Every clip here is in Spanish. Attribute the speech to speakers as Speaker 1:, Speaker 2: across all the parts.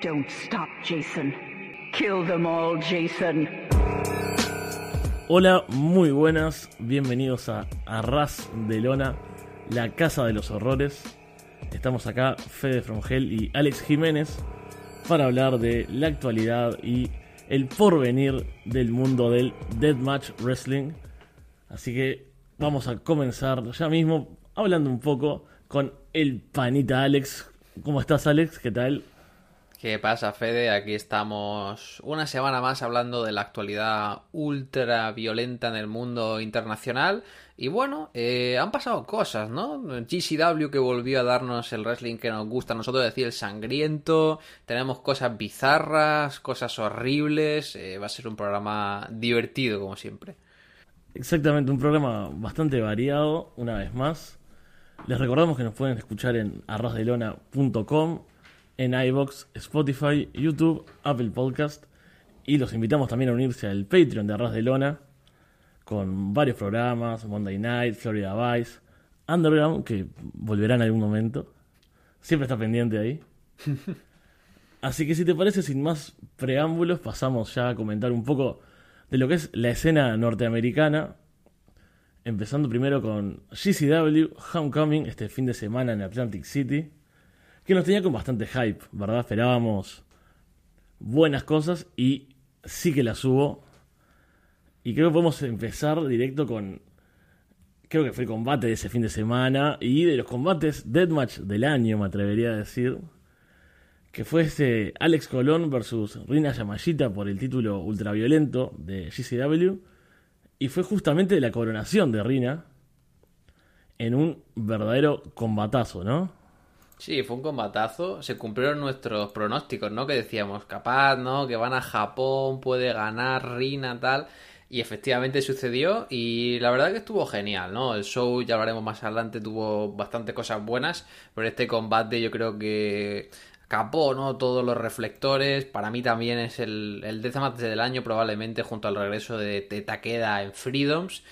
Speaker 1: Don't stop, Jason. Kill them all, Jason.
Speaker 2: Hola, muy buenas, bienvenidos a Arras de Lona, la casa de los horrores. Estamos acá, Fede From Hell y Alex Jiménez, para hablar de la actualidad y el porvenir del mundo del Deathmatch Wrestling. Así que vamos a comenzar ya mismo hablando un poco con el panita Alex. ¿Cómo estás, Alex? ¿Qué tal?
Speaker 3: ¿Qué pasa, Fede? Aquí estamos una semana más hablando de la actualidad ultra violenta en el mundo internacional. Y bueno, eh, han pasado cosas, ¿no? GCW que volvió a darnos el wrestling que nos gusta a nosotros, decir, el sangriento. Tenemos cosas bizarras, cosas horribles. Eh, va a ser un programa divertido, como siempre.
Speaker 2: Exactamente, un programa bastante variado, una vez más. Les recordamos que nos pueden escuchar en arrasdelona.com en iBox, Spotify, YouTube, Apple Podcast. Y los invitamos también a unirse al Patreon de Arras de Lona, con varios programas, Monday Night, Florida Vice, Underground, que volverá en algún momento. Siempre está pendiente ahí. Así que si te parece, sin más preámbulos, pasamos ya a comentar un poco de lo que es la escena norteamericana. Empezando primero con GCW Homecoming, este fin de semana en Atlantic City que nos tenía con bastante hype, ¿verdad? Esperábamos buenas cosas y sí que las hubo. Y creo que podemos empezar directo con. Creo que fue el combate de ese fin de semana y de los combates Deathmatch del año, me atrevería a decir. Que fue este Alex Colón versus Rina Yamashita por el título ultraviolento de GCW. Y fue justamente la coronación de Rina en un verdadero combatazo, ¿no?
Speaker 3: Sí, fue un combatazo. Se cumplieron nuestros pronósticos, ¿no? Que decíamos, capaz, ¿no? Que van a Japón, puede ganar Rina, tal. Y efectivamente sucedió y la verdad que estuvo genial, ¿no? El show, ya hablaremos más adelante, tuvo bastante cosas buenas, pero este combate yo creo que capó, ¿no? Todos los reflectores. Para mí también es el, el Deathmatch del año, probablemente, junto al regreso de, de Takeda en Freedoms.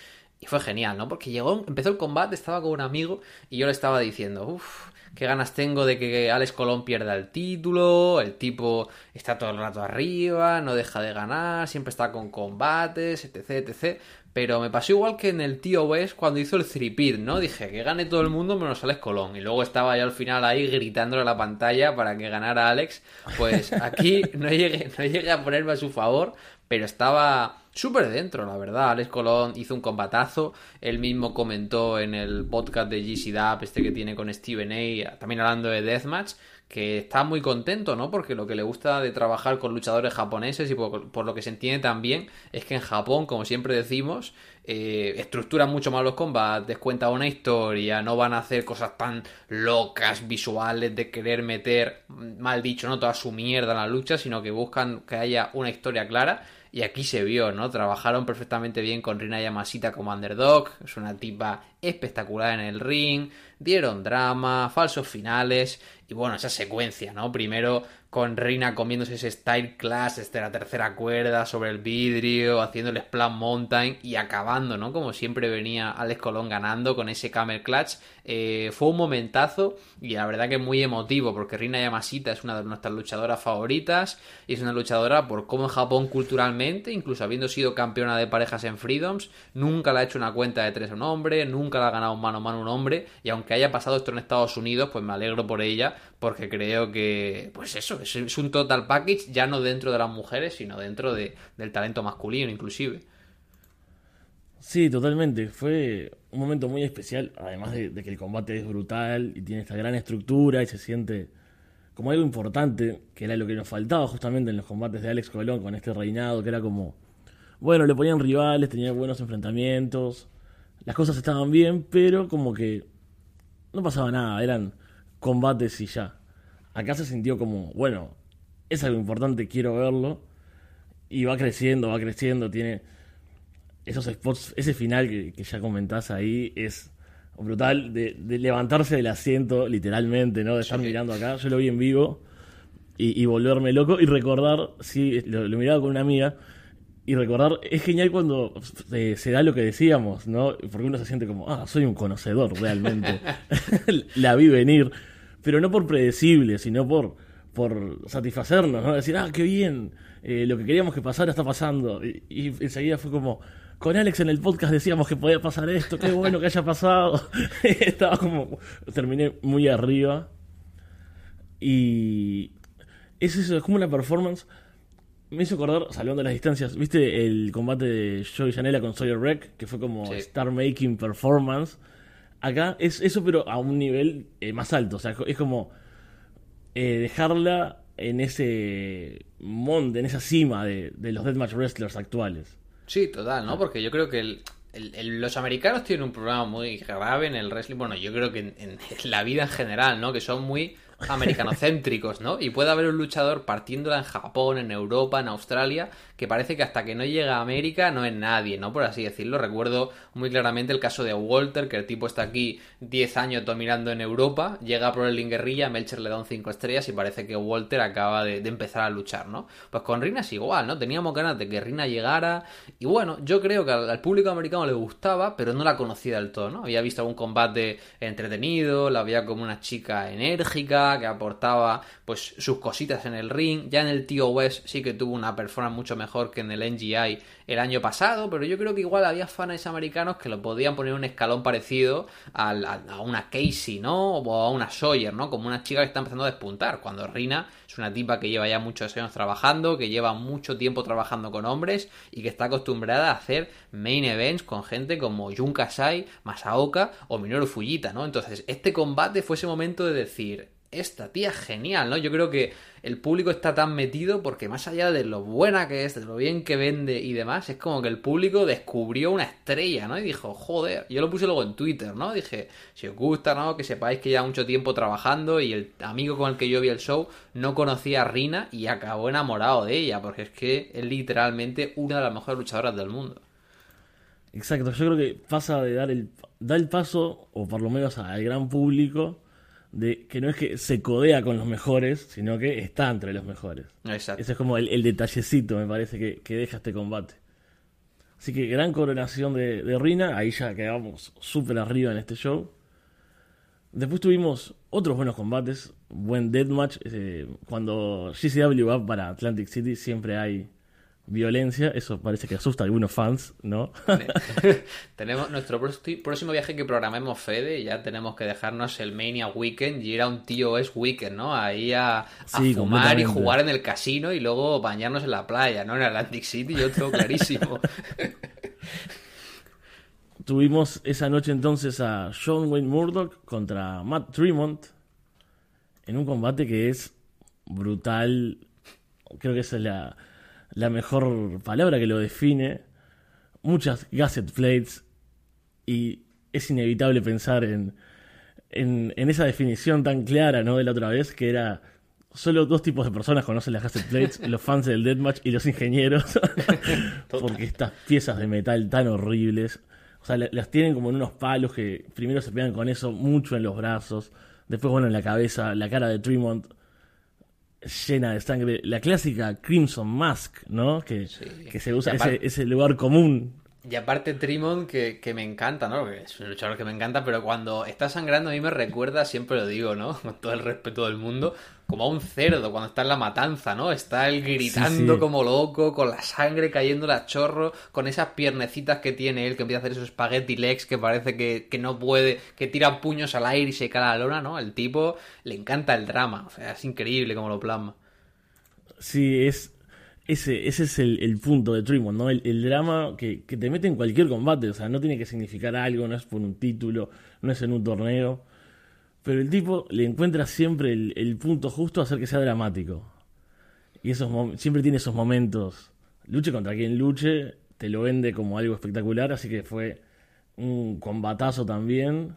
Speaker 3: Y fue genial, ¿no? Porque llegó, empezó el combate, estaba con un amigo y yo le estaba diciendo, uff, qué ganas tengo de que Alex Colón pierda el título, el tipo está todo el rato arriba, no deja de ganar, siempre está con combates, etc, etc. Pero me pasó igual que en el tío West cuando hizo el three ¿no? Dije que gane todo el mundo menos Alex Colón. Y luego estaba ya al final ahí gritándole a la pantalla para que ganara Alex. Pues aquí no llegué, no llegué a ponerme a su favor, pero estaba súper dentro, la verdad. Alex Colón hizo un combatazo. Él mismo comentó en el podcast de GC Dap, este que tiene con Steven A, también hablando de Deathmatch, que está muy contento, ¿no? Porque lo que le gusta de trabajar con luchadores japoneses y por, lo que se entiende también es que en Japón, como siempre decimos, eh, estructuran mucho más los combates, cuenta una historia, no van a hacer cosas tan locas, visuales, de querer meter, mal dicho, no toda su mierda en la lucha, sino que buscan que haya una historia clara y aquí se vio, ¿no? Trabajaron perfectamente bien con Rina Yamasita como underdog. Es una tipa espectacular en el ring. Dieron drama, falsos finales. Y bueno, esa secuencia, ¿no? Primero con Rina comiéndose ese style class desde la tercera cuerda sobre el vidrio, haciendo el Splash Mountain y acabando, ¿no? Como siempre venía Alex Colón ganando con ese Camel Clutch. Eh, fue un momentazo y la verdad que muy emotivo porque Rina Yamashita es una de nuestras luchadoras favoritas y es una luchadora por cómo en Japón culturalmente, incluso habiendo sido campeona de parejas en Freedoms, nunca le ha hecho una cuenta de tres a un hombre, nunca la ha ganado mano a mano un hombre y aunque haya pasado esto en Estados Unidos, pues me alegro por ella porque creo que, pues eso, es un total package ya no dentro de las mujeres, sino dentro de, del talento masculino inclusive.
Speaker 2: Sí, totalmente. Fue un momento muy especial, además de, que el combate es brutal y tiene esta gran estructura y se siente como algo importante, que era lo que nos faltaba justamente en los combates de Alex Colón con este reinado, que era como, bueno, le ponían rivales, tenía buenos enfrentamientos, las cosas estaban bien, pero como que no pasaba nada, eran combates y ya. Acá se sintió como, bueno, es algo importante, quiero verlo. Y va creciendo, va creciendo, tiene esos spots, ese final que, ya comentás ahí es brutal, de, levantarse del asiento, literalmente, ¿no? De estar mirando acá. Yo lo vi en vivo y, volverme loco y recordar, sí, lo, miraba con una amiga. Y recordar, es genial cuando eh, se da lo que decíamos, ¿no? Porque uno se siente como, ah, soy un conocedor realmente. La vi venir pero no por predecible, sino por, por satisfacernos, ¿no? Decir, ah, qué bien, eh, lo que queríamos que pasara está pasando. Y, y enseguida fue como, con Alex en el podcast decíamos que podía pasar esto, qué bueno que haya pasado. Estaba como, terminé muy arriba. Y es eso, es como una performance. Me hizo acordar, salvando las distancias, ¿viste el combate de Joey Janela con Sawyer Wreck? Que fue como
Speaker 3: Sí.
Speaker 2: Star Making Performance. Acá es eso, pero a un nivel eh, más alto. O sea, es como eh, dejarla en ese monte, en esa cima de, los Deathmatch Wrestlers actuales.
Speaker 3: Sí, total, ¿no? Porque yo creo que los americanos tienen un problema muy grave en el wrestling. Bueno, yo creo que en, en la vida en general, ¿no? Que son muy americanocéntricos, ¿no? Y puede haber un luchador partiéndola en Japón, en Europa, en Australia, que parece que hasta que no llega a América no es nadie, ¿no? Por así decirlo. Recuerdo muy claramente el caso de Walter, que el tipo está aquí 10 años dominando en Europa, llega a Pro Wrestling Guerrilla, Melcher le da un 5 estrellas y parece que Walter acaba de, empezar a luchar, ¿no? Pues con Rina es igual, ¿no? Teníamos ganas de que Rina llegara y bueno, yo creo que al, al público americano le gustaba, pero no la conocía del todo, ¿no? Había visto algún combate entretenido, la veía como una chica enérgica, que aportaba pues sus cositas en el ring, ya en el TOS sí que tuvo una performance mucho mejor que en el NGI el año pasado, pero yo creo que igual había fans americanos que lo podían poner un escalón parecido a una Casey, ¿no? O a una Sawyer, ¿no? Como una chica que está empezando a despuntar, cuando Rina es una tipa que lleva ya muchos años trabajando, que lleva mucho tiempo trabajando con hombres y que está acostumbrada a hacer main events con gente como Jun Kasai, Masaoka o Minoru Fujita, ¿no? Entonces, este combate fue ese momento de decir, esta tía es genial, ¿no? Yo creo que el público está tan metido porque más allá de lo buena que es, de lo bien que vende y demás, es como que el público descubrió una estrella, ¿no? Y dijo, joder, yo lo puse luego en Twitter, ¿no? Dije, si os gusta, ¿no? Que sepáis que lleva mucho tiempo trabajando y el amigo con el que yo vi el show no conocía a Rina y acabó enamorado de ella, porque es que es literalmente una de las mejores luchadoras del mundo.
Speaker 2: Exacto, yo creo que pasa de dar el, da el paso, o por lo menos al gran público, de que no es que se codea con los mejores, sino que está entre los mejores.
Speaker 3: Exacto.
Speaker 2: Ese es como el, el detallecito, me parece, que, que deja este combate. Así que gran coronación de, de Rina, ahí ya quedamos súper arriba en este show. Después tuvimos otros buenos combates, buen deathmatch. eh, cuando GCW va para Atlantic City siempre hay violencia, eso parece que asusta a algunos fans, ¿no?
Speaker 3: tenemos nuestro próximo viaje que programemos Fede, ya tenemos que dejarnos el Mania Weekend y ir a un tío es Weekend, ¿no? Ahí a, a
Speaker 2: Sí,
Speaker 3: fumar y jugar en el casino y luego bañarnos en la playa, ¿no? En Atlantic City, yo tengo clarísimo.
Speaker 2: Tuvimos esa noche entonces a Sean Wayne Murdoch contra Matt Tremont en un combate que es brutal. Creo que esa es la, la mejor palabra que lo define. Muchas gasset plates y es inevitable pensar en, en, en esa definición tan clara ¿no? de la otra vez que era solo dos tipos de personas conocen las gasset plates, los fans del deathmatch y los ingenieros, porque estas piezas de metal tan horribles, o sea, la- las tienen como en unos palos que primero se pegan con eso mucho en los brazos, después bueno en la cabeza, la cara de Tremont llena de sangre, la clásica Crimson Mask, ¿no? Que,
Speaker 3: Sí.
Speaker 2: que se usa
Speaker 3: aparte-
Speaker 2: ese, ese lugar común
Speaker 3: Y aparte Trimon, que, que me encanta, ¿no? Porque es un luchador que me encanta, pero cuando está sangrando a mí me recuerda, siempre lo digo, ¿no? Con todo el respeto del mundo, como a un cerdo cuando está en la matanza, ¿no? Está él gritando
Speaker 2: sí.
Speaker 3: como loco, con la sangre cayendo a chorro, con esas piernecitas que tiene él, que empieza a hacer esos spaghetti legs que parece que, que no puede, que tira puños al aire y se cae a la lona, ¿no? El tipo le encanta el drama, o sea, es increíble como lo plasma.
Speaker 2: Sí, es ese, ese es el, el punto de Tremont, ¿no? El, el drama que, que te mete en cualquier combate, o sea, no tiene que significar algo, no es por un título, no es en un torneo, pero el tipo le encuentra siempre el, el punto justo a hacer que sea dramático. Y esos siempre tiene esos momentos, luche contra quien luche, te lo vende como algo espectacular, así que fue un combatazo también.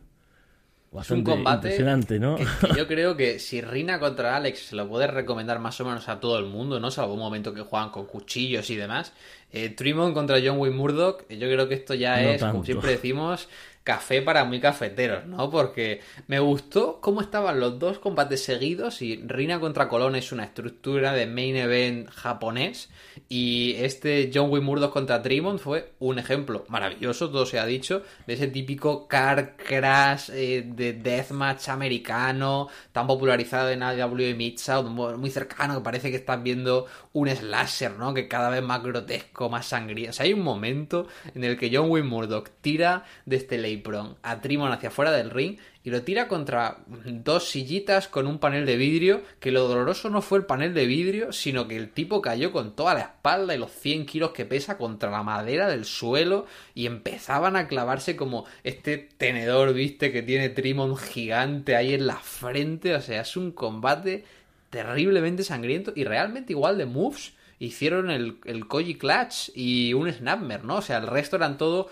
Speaker 2: Bastante
Speaker 3: combate
Speaker 2: impresionante, ¿no?
Speaker 3: Que, que yo creo que si Rina contra Alex se lo puede recomendar más o menos a todo el mundo, ¿no? Salvo un momento que juegan con cuchillos y demás. Eh, Tremont contra John Wayne Murdoch, yo creo que esto ya
Speaker 2: No
Speaker 3: es, como siempre decimos, café para muy cafeteros, ¿no? Porque me gustó cómo estaban los dos combates seguidos y Rina contra Colón es una estructura de main event japonés y este John Wayne Murdoch contra Tremont fue un ejemplo maravilloso, todo se ha dicho, de ese típico car crash eh, de deathmatch americano tan popularizado en AW y Midsout, muy cercano que parece que estás viendo un slasher, ¿no? Que cada vez más grotesco, más sangriento. O sea, hay un momento en el que John Wayne Murdoch tira de este Leipron a Trimon hacia afuera del ring y lo tira contra dos sillitas con un panel de vidrio, que lo doloroso no fue el panel de vidrio, sino que el tipo cayó con toda la espalda y los 100 kilos que pesa contra la madera del suelo y empezaban a clavarse como este tenedor, viste, que tiene Trimon gigante ahí en la frente, o sea, es un combate terriblemente sangriento y realmente igual de moves hicieron el, el Koji Clutch y un Snapmer, ¿no? O sea, el resto eran todo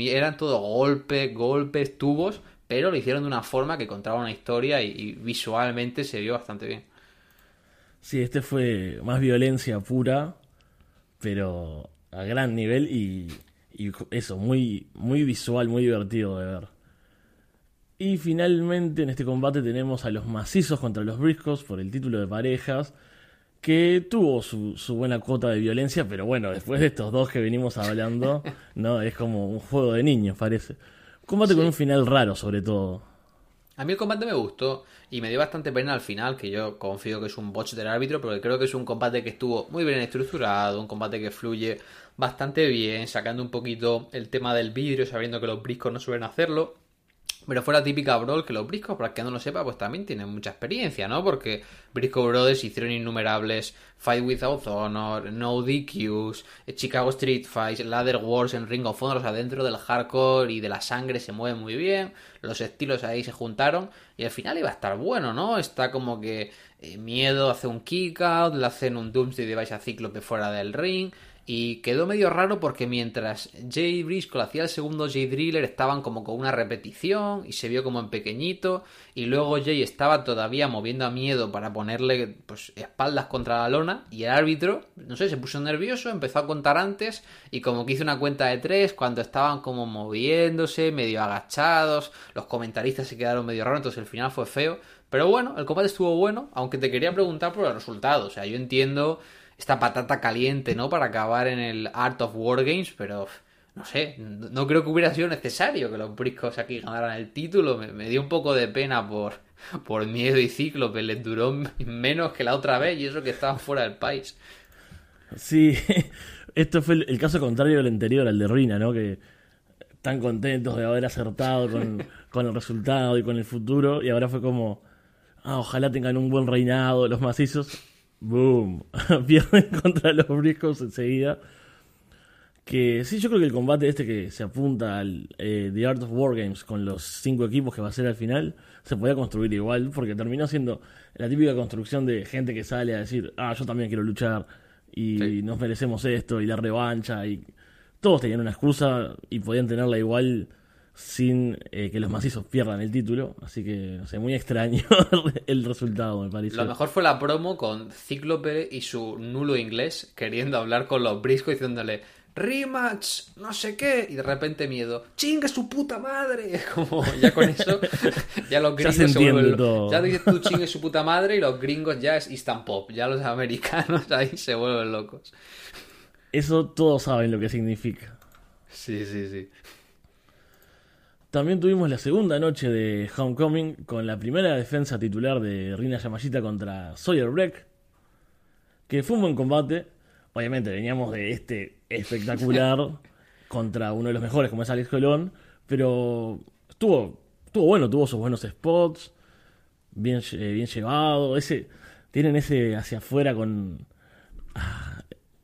Speaker 3: eran todo golpes, golpes, tubos, pero lo hicieron de una forma que contaba una historia y, visualmente se vio bastante bien.
Speaker 2: Sí, este fue más violencia pura, pero a gran nivel y, y eso, muy, muy visual, muy divertido de ver. Y finalmente en este combate tenemos a los macizos contra los briscos por el título de parejas, que tuvo su, su, buena cuota de violencia, pero bueno, después de estos dos que venimos hablando, no es como un juego de niños, parece. Combate con un final raro, sobre todo.
Speaker 3: A mí el combate me gustó y me dio bastante pena al final, que yo confío que es un botch del árbitro, pero creo que es un combate que estuvo muy bien estructurado, un combate que fluye bastante bien, sacando un poquito el tema del vidrio, sabiendo que los briscos no suelen hacerlo. Pero fue la típica Brawl que los Briscoe, para que no lo sepa, pues también tienen mucha experiencia, ¿no? Porque Briscoe Brothers hicieron innumerables Fight Without Honor, No DQs, Chicago Street Fights, Ladder Wars en Ring of Honor, o sea, dentro del hardcore y de la sangre se mueve muy bien, los estilos ahí se juntaron y al final iba a estar bueno, ¿no? Está como que eh, Miedo hace un kick out, le hacen un Doomsday Device a Cíclope fuera del ring, y quedó medio raro porque mientras Jay Briscoe hacía el segundo Jay Driller estaban como con una repetición y se vio como en pequeñito y luego Jay estaba todavía moviendo a miedo para ponerle pues espaldas contra la lona y el árbitro, no sé, se puso nervioso, empezó a contar antes y como que hizo una cuenta de tres cuando estaban como moviéndose, medio agachados, los comentaristas se quedaron medio raros, entonces el final fue feo. Pero bueno, el combate estuvo bueno, aunque te quería preguntar por el resultado. O sea, yo entiendo esta patata caliente, ¿no? Para acabar en el Art of War Games, pero no sé, no creo que hubiera sido necesario que los briscos aquí ganaran el título. Me, dio un poco de pena por, por miedo y cíclope, les duró menos que la otra vez y eso que estaban fuera del país.
Speaker 2: Sí, esto fue el, caso contrario del anterior, al de Rina, ¿no? Que están contentos de haber acertado con, con el resultado y con el futuro y ahora fue como, ah, ojalá tengan un buen reinado los macizos Boom. Pierden contra los briscos enseguida. Que sí, yo creo que el combate este que se apunta al eh, The Art of War Games con los cinco equipos que va a ser al final, se podía construir igual, porque terminó siendo la típica construcción de gente que sale a decir, ah, yo también quiero luchar y nos merecemos esto y la revancha y todos tenían una excusa y podían tenerla igual sin eh, que los macizos pierdan el título. Así que, no sé, muy extraño el resultado, me parece.
Speaker 3: Lo mejor fue la promo con Cíclope y su nulo inglés queriendo hablar con los briscos diciéndole rematch, no sé qué, y de repente miedo, chingue su puta madre. Como ya con eso, ya los gringos
Speaker 2: ya se, vuelven.
Speaker 3: Ya dices tú chingue su puta madre y los gringos ya es instant pop. Ya los americanos ahí se vuelven locos.
Speaker 2: Eso todos saben lo que significa.
Speaker 3: Sí, sí, sí.
Speaker 2: También tuvimos la segunda noche de Homecoming con la primera defensa titular de Rina Yamashita contra Sawyer Breck, que fue un buen combate. Obviamente veníamos de este espectacular contra uno de los mejores como es Alex Colón, pero estuvo, estuvo bueno, tuvo sus buenos spots, bien, eh, bien llevado, ese, tienen ese hacia afuera con... Ah,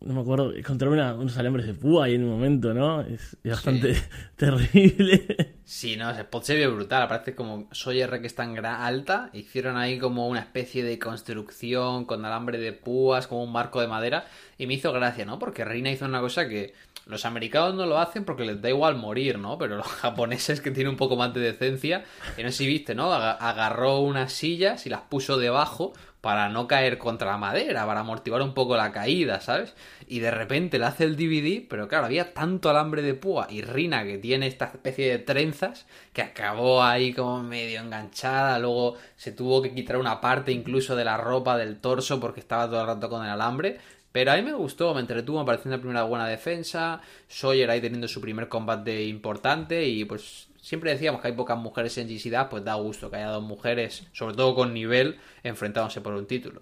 Speaker 2: no me acuerdo, contra unos alambres de púa ahí en un momento, ¿no? Es, bastante terrible.
Speaker 3: Sí, no, ese spot se vio brutal. Parece como Soy R que está en alta. Hicieron ahí como una especie de construcción con alambre de púas, como un marco de madera. Y me hizo gracia, ¿no? Porque Reina hizo una cosa que los americanos no lo hacen porque les da igual morir, ¿no? Pero los japoneses que tienen un poco más de decencia, que no sé si viste, ¿no? Agarró unas sillas y las puso debajo para no caer contra la madera, para amortiguar un poco la caída, ¿sabes? Y de repente le hace el DVD, pero claro, había tanto alambre de púa y Rina que tiene esta especie de trenzas que acabó ahí como medio enganchada, luego se tuvo que quitar una parte incluso de la ropa del torso porque estaba todo el rato con el alambre. Pero a mí me gustó, me entretuvo, me pareció una primera buena defensa. Sawyer ahí teniendo su primer combate importante y pues siempre decíamos que hay pocas mujeres en GCDA, pues da gusto que haya dos mujeres, sobre todo con nivel, enfrentándose por un título.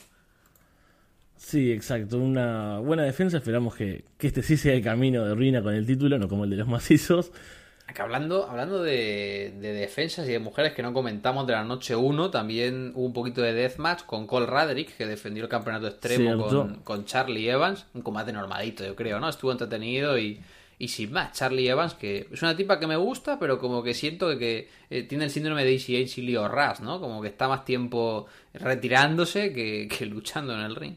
Speaker 2: Sí, exacto. Una buena defensa. Esperamos que, que este sí sea el camino de Rina con el título, no como el de los macizos.
Speaker 3: Que hablando, hablando de, de, defensas y de mujeres que no comentamos de la noche 1, también hubo un poquito de deathmatch con Cole Radrick, que defendió el campeonato extremo con, con, Charlie Evans. Un combate normalito, yo creo, ¿no? Estuvo entretenido y, y sin más. Charlie Evans, que es una tipa que me gusta, pero como que siento que, eh, tiene el síndrome de ACH y Leo Rush, ¿no? Como que está más tiempo retirándose que, luchando en el ring.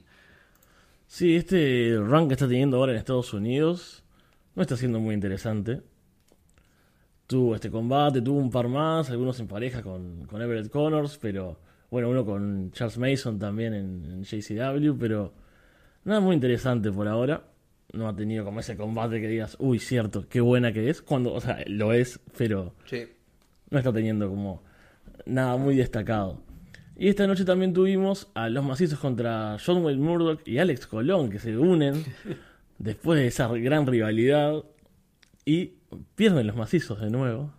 Speaker 2: Sí, este run que está teniendo ahora en Estados Unidos no está siendo muy interesante tuvo este combate, tuvo un par más, algunos en pareja con, con Everett Connors, pero bueno, uno con Charles Mason también en, en, JCW, pero nada muy interesante por ahora. No ha tenido como ese combate que digas, uy, cierto, qué buena que es, cuando, o sea, lo es, pero
Speaker 3: sí.
Speaker 2: no está teniendo como nada muy destacado. Y esta noche también tuvimos a los macizos contra John Wayne Murdoch y Alex Colón, que se unen después de esa gran rivalidad. Y pierden los macizos de nuevo.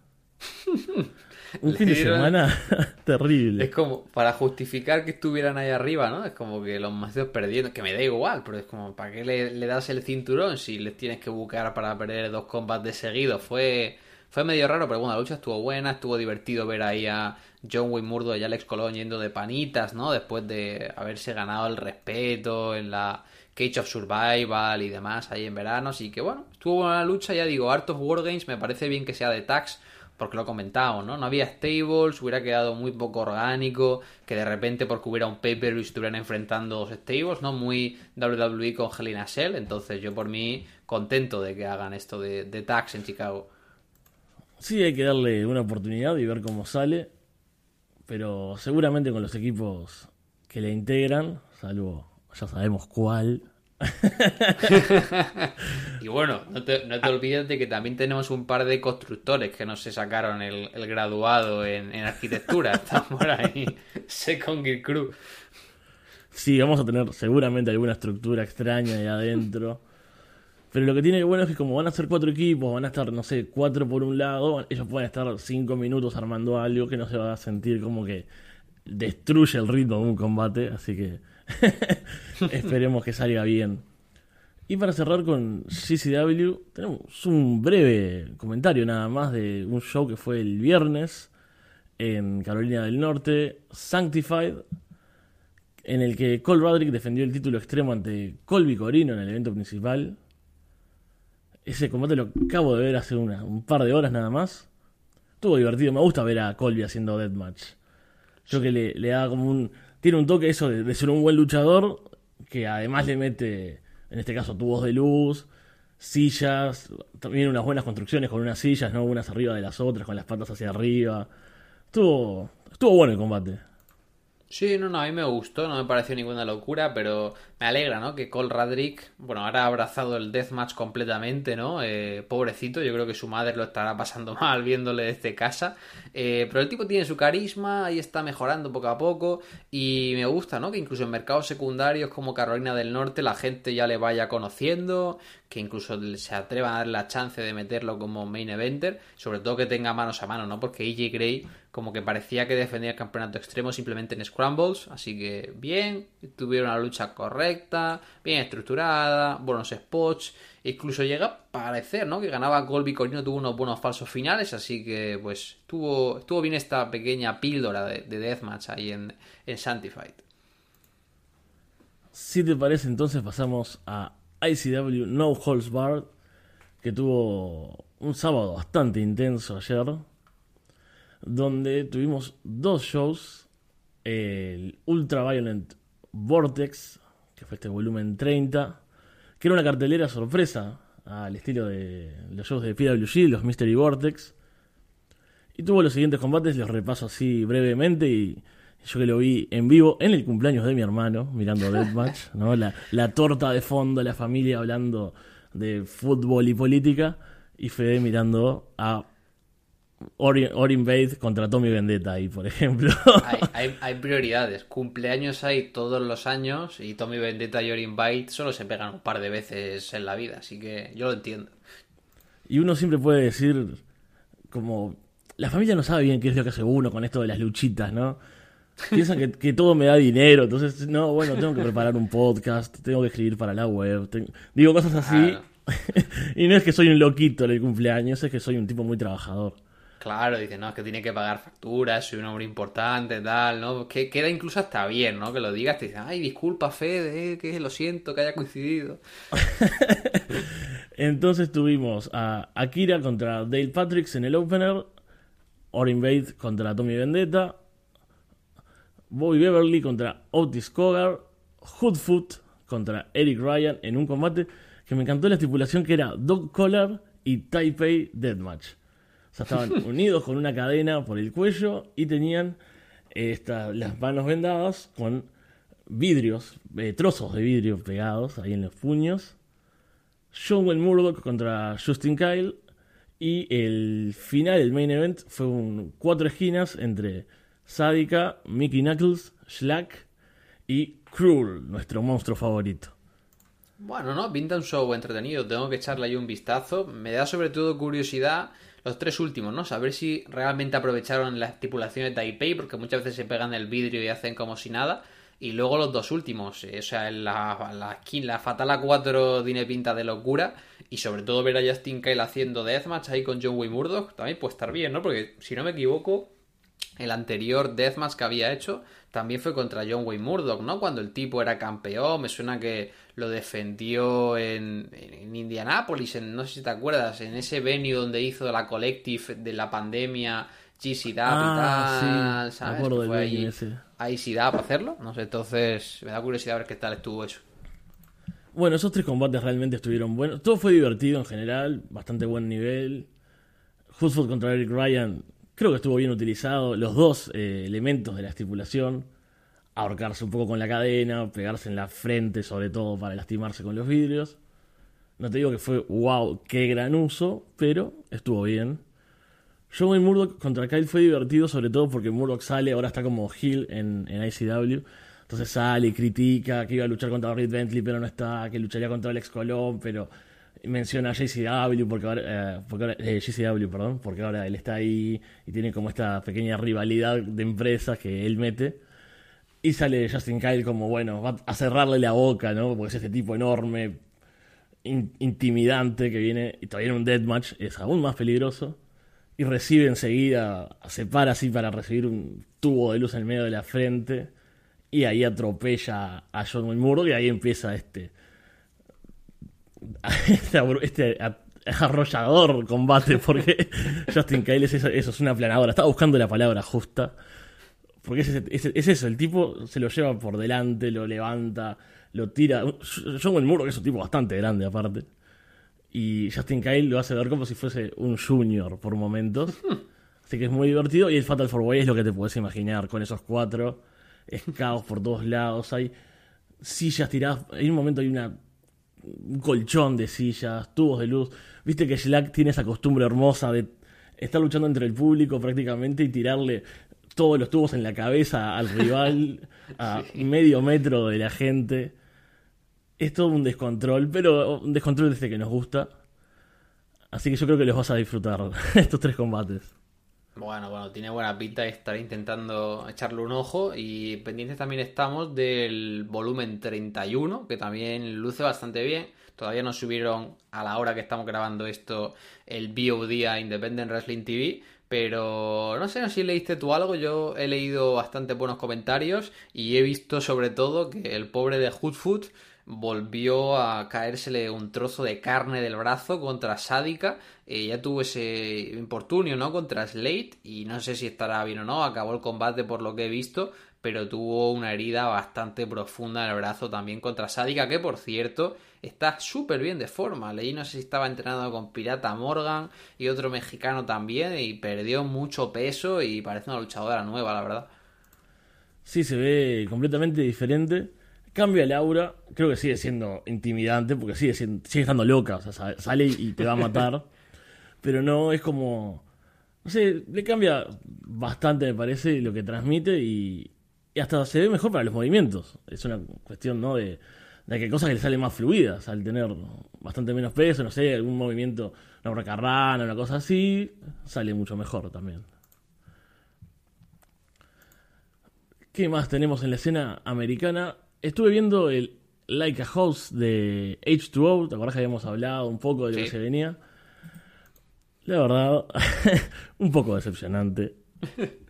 Speaker 2: Un fin de semana terrible.
Speaker 3: Es como para justificar que estuvieran ahí arriba, ¿no? Es como que los macizos perdieron, que me da igual, pero es como, ¿para qué le, le das el cinturón si les tienes que buscar para perder dos combates seguidos? Fue, fue medio raro, pero bueno, la lucha estuvo buena, estuvo divertido ver ahí a John Wayne Murdo y Alex Colón yendo de panitas, ¿no? Después de haberse ganado el respeto en la Cage of Survival y demás ahí en verano. Así que bueno, estuvo buena la lucha. Ya digo, Art of Wargames me parece bien que sea de tax. Porque lo comentamos, ¿no? No había stables, hubiera quedado muy poco orgánico. Que de repente, porque hubiera un paper y estuvieran enfrentando dos stables, ¿no? Muy WWE con Helena Shell. Entonces, yo por mí, contento de que hagan esto de, de tax en Chicago.
Speaker 2: Sí, hay que darle una oportunidad y ver cómo sale. Pero seguramente con los equipos que le integran, salvo ya sabemos cuál.
Speaker 3: y bueno, no te, no te, olvides de que también tenemos un par de constructores que no se sacaron el, el graduado en, en, arquitectura. Están por ahí. Second Gear Crew.
Speaker 2: Sí, vamos a tener seguramente alguna estructura extraña ahí adentro. Pero lo que tiene de bueno es que como van a ser cuatro equipos, van a estar, no sé, cuatro por un lado, ellos pueden estar cinco minutos armando algo que no se va a sentir como que destruye el ritmo de un combate. Así que Esperemos que salga bien. Y para cerrar con CCW, tenemos un breve comentario nada más de un show que fue el viernes en Carolina del Norte, Sanctified, en el que Cole Roderick defendió el título extremo ante Colby Corino en el evento principal. Ese combate lo acabo de ver hace una, un par de horas nada más. Estuvo divertido, me gusta ver a Colby haciendo deathmatch. Yo que le, le como un tiene un toque eso de, ser un buen luchador, que además le mete, en este caso, tubos de luz, sillas, también unas buenas construcciones con unas sillas, ¿no? Unas arriba de las otras, con las patas hacia arriba. Estuvo, estuvo bueno el combate.
Speaker 3: Sí, no, no, a mí me gustó, no me pareció ninguna locura, pero me alegra, ¿no? Que Cole Radrick, bueno, ahora ha abrazado el deathmatch completamente, ¿no? Eh, pobrecito, yo creo que su madre lo estará pasando mal viéndole desde casa, eh, pero el tipo tiene su carisma, y está mejorando poco a poco, y me gusta, ¿no? Que incluso en mercados secundarios como Carolina del Norte la gente ya le vaya conociendo, que incluso se atreva a dar la chance de meterlo como main eventer, sobre todo que tenga manos a mano, ¿no? Porque AJ Gray como que parecía que defendía el campeonato extremo simplemente en scrambles, así que bien, tuvieron una lucha correcta, bien estructurada, buenos spots, incluso llega a parecer, ¿no? Que ganaba Colby Corino, tuvo unos buenos falsos finales, así que pues estuvo, estuvo bien esta pequeña píldora de, de Deathmatch ahí en, en Sanctified.
Speaker 2: Si te parece, entonces pasamos a ICW No Holds Barred, que tuvo un sábado bastante intenso ayer donde tuvimos dos shows. El Ultra Violent Vortex, que fue este volumen 30, que era una cartelera sorpresa al estilo de los shows de PWG, los Mystery Vortex. Y tuvo los siguientes combates, los repaso así brevemente y Yo que lo vi en vivo en el cumpleaños de mi hermano, mirando Deathmatch, ¿no? La, la torta de fondo, la familia hablando de fútbol y política, y Fede mirando a Orin, Orin Bates contra Tommy Vendetta ahí, por ejemplo.
Speaker 3: Hay, hay, hay prioridades. Cumpleaños hay todos los años y Tommy Vendetta y Orin Bite solo se pegan un par de veces en la vida, así que yo lo entiendo.
Speaker 2: Y uno siempre puede decir, como, la familia no sabe bien qué es lo que hace uno con esto de las luchitas, ¿no? Piensan que, que todo me da dinero, entonces, no, bueno, tengo que preparar un podcast, tengo que escribir para la web, tengo- digo cosas así.
Speaker 3: Claro.
Speaker 2: y no es que soy un loquito en el cumpleaños, es que soy un tipo muy trabajador.
Speaker 3: Claro, dice, no, es que tiene que pagar facturas, soy un hombre importante, tal, ¿no? Que queda incluso hasta bien, ¿no? Que lo digas, te dicen, ay, disculpa, Fede, que lo siento, que haya coincidido.
Speaker 2: Entonces tuvimos a Akira contra Dale Patricks en el opener, Orin Bates contra Tommy Vendetta, Bobby Beverly contra Otis Cogar, Hoodfoot contra Eric Ryan en un combate que me encantó la estipulación que era Dog Collar y Taipei Deathmatch. O sea, estaban unidos con una cadena por el cuello y tenían eh, esta- las manos vendadas con vidrios, eh, trozos de vidrio pegados ahí en los puños. John Murdoch contra Justin Kyle. Y el final, el main event, fue un cuatro esquinas entre Sadika, Mickey Knuckles, Slack y Cruel, nuestro monstruo favorito.
Speaker 3: Bueno, ¿no? Pinta un show entretenido, tengo que echarle ahí un vistazo. Me da sobre todo curiosidad los tres últimos, ¿no? Saber si realmente aprovecharon la estipulación de Taipei, porque muchas veces se pegan el vidrio y hacen como si nada. Y luego los dos últimos, eh, o sea, la, la, la Fatal A4 tiene pinta de locura. Y sobre todo ver a Justin Kyle haciendo Deathmatch ahí con John Wayne Murdoch también puede estar bien, ¿no? Porque si no me equivoco, el anterior Deathmatch que había hecho también fue contra John Wayne Murdoch, ¿no? Cuando el tipo era campeón, me suena que lo defendió en, en Indianápolis, en, no sé si te acuerdas, en ese venue donde hizo la collective de la pandemia, GC Dap y
Speaker 2: Ah,
Speaker 3: tal,
Speaker 2: sí,
Speaker 3: ¿sabes?
Speaker 2: me acuerdo
Speaker 3: Que fue
Speaker 2: ese.
Speaker 3: ahí sí da para hacerlo, no sé, entonces me da curiosidad ver qué tal estuvo eso.
Speaker 2: Bueno, esos tres combates realmente estuvieron buenos. Todo fue divertido en general, bastante buen nivel. Hoodfoot contra Eric Ryan, creo que estuvo bien utilizado. Los dos eh, elementos de la estipulación: ahorcarse un poco con la cadena, pegarse en la frente, sobre todo para lastimarse con los vidrios. No te digo que fue wow, qué gran uso, pero estuvo bien. Wayne Murdoch contra Kyle fue divertido, sobre todo porque Murdoch sale, ahora está como heel en, en ICW. Entonces sale y critica que iba a luchar contra Reed Bentley, pero no está, que lucharía contra Alex Colón, pero menciona a JCW porque ahora, eh, porque ahora- eh, GCW, perdón, porque ahora él está ahí y tiene como esta pequeña rivalidad de empresas que él mete. Y sale Justin Kyle como, bueno, va a cerrarle la boca, ¿no? Porque es este tipo enorme, in- intimidante que viene, y todavía en un deathmatch es aún más peligroso. Y recibe enseguida, se para así para recibir un tubo de luz en el medio de la frente. Y ahí atropella a John Murdoch y ahí empieza este. Este, este arrollador combate porque Justin Kyle es eso, eso, es una planadora. Estaba buscando la palabra justa. Porque es, es- es eso, el tipo se lo lleva por delante, lo levanta, lo tira. John Wayne Murdoch es un tipo bastante grande aparte. Y Justin Kyle lo hace ver como si fuese un junior por momentos. Así que es muy divertido. Y el Fatal Four Way es lo que te puedes imaginar con esos cuatro. Es caos por todos lados. Hay sillas tiradas. En un momento hay una un colchón de sillas, tubos de luz. Viste que Slack tiene esa costumbre hermosa de estar luchando entre el público prácticamente y tirarle todos los tubos en la cabeza al rival a medio metro de la gente. Es todo un descontrol, pero un descontrol desde que nos gusta. Así que yo creo que los vas a disfrutar estos tres combates.
Speaker 3: Bueno, bueno, tiene buena pinta y estaré intentando echarle un ojo. Y pendientes también estamos del volumen 31, que también luce bastante bien. Todavía no subieron a la hora que estamos grabando esto el VOD a Independent Wrestling TV. Pero no sé si leíste tú algo. Yo he leído bastante buenos comentarios y he visto sobre todo que el pobre de Hoodfoot volvió a caérsele un trozo de carne del brazo contra Sádica. Eh, ya tuvo ese infortunio, ¿no? Contra Slate. Y no sé si estará bien o no. Acabó el combate por lo que he visto. Pero tuvo una herida bastante profunda en el brazo también contra Sádica. Que por cierto, está súper bien de forma. Leí, no sé si estaba entrenado con Pirata Morgan y otro mexicano también. Y perdió mucho peso. Y parece una luchadora nueva, la verdad.
Speaker 2: Sí, se ve completamente diferente. Cambia el aura. Creo que sigue siendo intimidante porque sigue, siendo- sigue estando loca. O sea, sa- sale y te va a matar. pero no es como. No sé, le cambia bastante, me parece, lo que transmite y, y hasta se ve mejor para los movimientos. Es una cuestión, ¿no? De, de que hay cosas que le salen más fluidas al tener bastante menos peso, no sé, algún movimiento, una bracarrana, una cosa así, sale mucho mejor también. ¿Qué más tenemos en la escena americana? Estuve viendo el Like a House de H2O, ¿te acuerdas que habíamos hablado un poco de lo
Speaker 3: Sí.
Speaker 2: que se venía? La verdad, un poco decepcionante.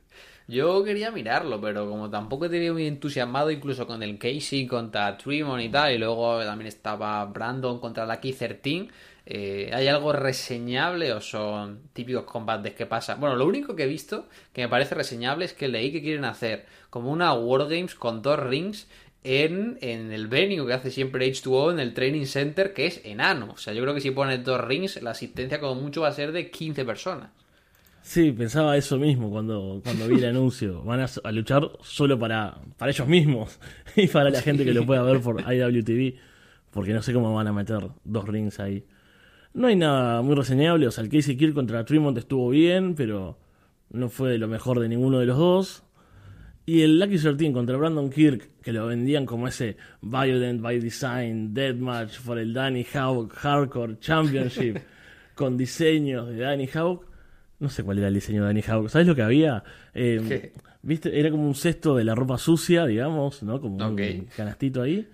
Speaker 3: Yo quería mirarlo, pero como tampoco te veo muy entusiasmado, incluso con el Casey contra Tremont y tal, y luego también estaba Brandon contra Lucky 13, eh, ¿hay algo reseñable o son típicos combates que pasa? Bueno, lo único que he visto que me parece reseñable es que leí que quieren hacer como una Wargames con dos rings en, en el venue que hace siempre H2O en el Training Center, que es enano. O sea, yo creo que si pones dos rings, la asistencia como mucho va a ser de 15 personas.
Speaker 2: Sí, pensaba eso mismo cuando, cuando vi el anuncio. Van a, a luchar solo para, para ellos mismos y para la gente que lo pueda ver por IWTV, porque no sé cómo van a meter dos rings ahí. No hay nada muy reseñable, o sea, el Casey Kirk contra Tremont estuvo bien, pero no fue lo mejor de ninguno de los dos. Y el Lucky 13 contra Brandon Kirk, que lo vendían como ese Violent by Design, Deathmatch por el Danny Hawk Hardcore Championship, con diseños de Danny Hawk. No sé cuál era el diseño de Danny Hawk. ¿Sabes lo que había? Eh. ¿Viste? Era como un cesto de la ropa sucia, digamos, ¿no? Como un canastito ahí.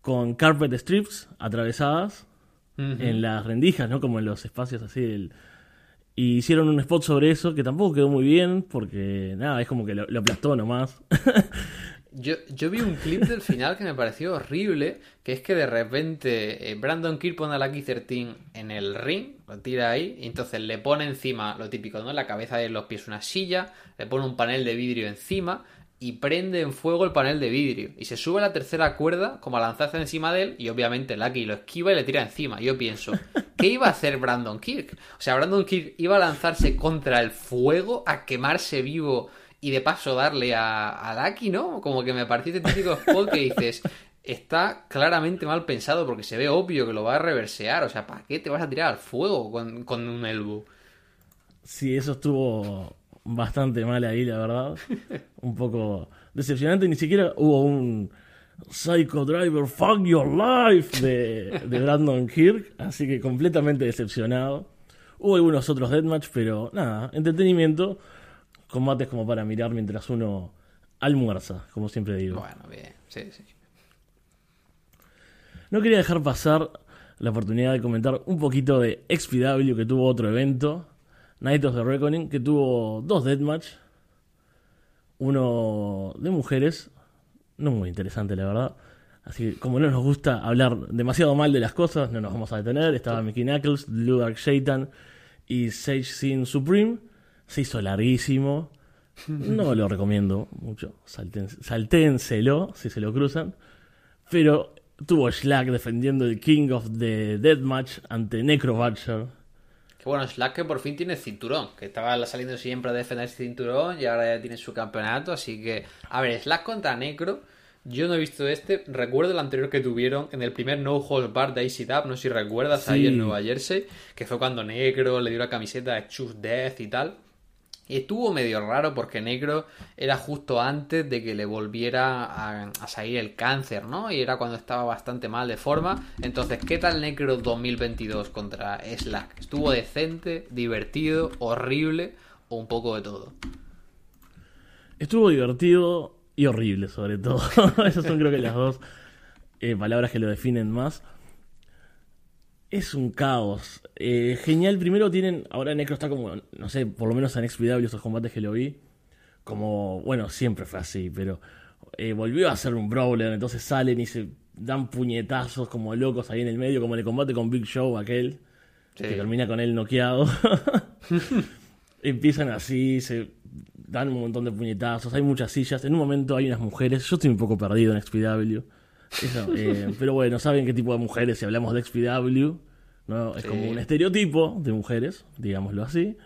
Speaker 2: Con carpet strips atravesadas en las rendijas, ¿no? Como en los espacios así del... Y hicieron un spot sobre eso que tampoco quedó muy bien porque, nada, es como que lo, lo aplastó nomás.
Speaker 3: Yo, yo vi un clip del final que me pareció horrible, que es que de repente eh, Brandon Kirk pone a Lucky 13 en el ring, lo tira ahí, y entonces le pone encima lo típico, ¿no? La cabeza de los pies una silla, le pone un panel de vidrio encima y prende en fuego el panel de vidrio. Y se sube a la tercera cuerda como a lanzarse encima de él y obviamente Lucky lo esquiva y le tira encima. Yo pienso, ¿qué iba a hacer Brandon Kirk? O sea, Brandon Kirk iba a lanzarse contra el fuego, a quemarse vivo y de paso darle a, a Lucky, ¿no? Como que me pareció este típico spot que dices, está claramente mal pensado porque se ve obvio que lo va a reversear. O sea, ¿para qué te vas a tirar al fuego con, con un elbow?
Speaker 2: Sí, eso estuvo bastante mal ahí, la verdad. Un poco decepcionante. Ni siquiera hubo un Psycho Driver Fuck Your Life de, de Brandon Kirk. Así que completamente decepcionado. Hubo algunos otros deathmatch, pero nada, entretenimiento. Combates como para mirar mientras uno almuerza, como siempre digo.
Speaker 3: Bueno, bien, sí, sí.
Speaker 2: No quería dejar pasar la oportunidad de comentar un poquito de XPW que tuvo otro evento, Night of the Reckoning, que tuvo dos deathmatch. Uno de mujeres, no muy interesante la verdad. Así que como no nos gusta hablar demasiado mal de las cosas, no nos vamos a detener. Estaba Mickey Knuckles, Blue Dark Shaitan y Sage Sin Supreme. Se hizo larguísimo. No lo recomiendo mucho. Salténselo si se lo cruzan. Pero tuvo Slack defendiendo el King of the Deathmatch ante Necro Butcher.
Speaker 3: Que bueno, Slack que por fin tiene cinturón, que estaba saliendo siempre a defender ese cinturón y ahora ya tiene su campeonato, así que, a ver, Slack contra Necro, yo no he visto este, recuerdo el anterior que tuvieron en el primer No Holds Bar de Up, no sé si recuerdas, ahí en Nueva Jersey, que fue cuando Necro le dio la camiseta de Choose Death y tal. Estuvo medio raro porque Negro era justo antes de que le volviera a, salir el cáncer, ¿no? Y era cuando estaba bastante mal de forma. Entonces, ¿qué tal Necro 2022 contra Slack? ¿Estuvo decente, divertido, horrible o un poco de todo?
Speaker 2: Estuvo divertido y horrible, sobre todo. Esas son, creo que, las dos eh, palabras que lo definen más. Es un caos. Eh, genial. Primero tienen. Ahora Necro está como. No sé, por lo menos en XPW, esos combates que lo vi. Como. Bueno, siempre fue así, pero. eh, volvió a ser un brawler. Entonces salen y se dan puñetazos como locos ahí en el medio. Como en el combate con Big Show, aquel.
Speaker 3: Sí.
Speaker 2: Que termina con él noqueado. Empiezan así, se dan un montón de puñetazos, hay muchas sillas, en un momento hay unas mujeres, yo estoy un poco perdido en XPW, Eso, eh, pero bueno, saben qué tipo de mujeres si hablamos de XPW, ¿no? es
Speaker 3: Sí.
Speaker 2: como un estereotipo de mujeres, digámoslo así.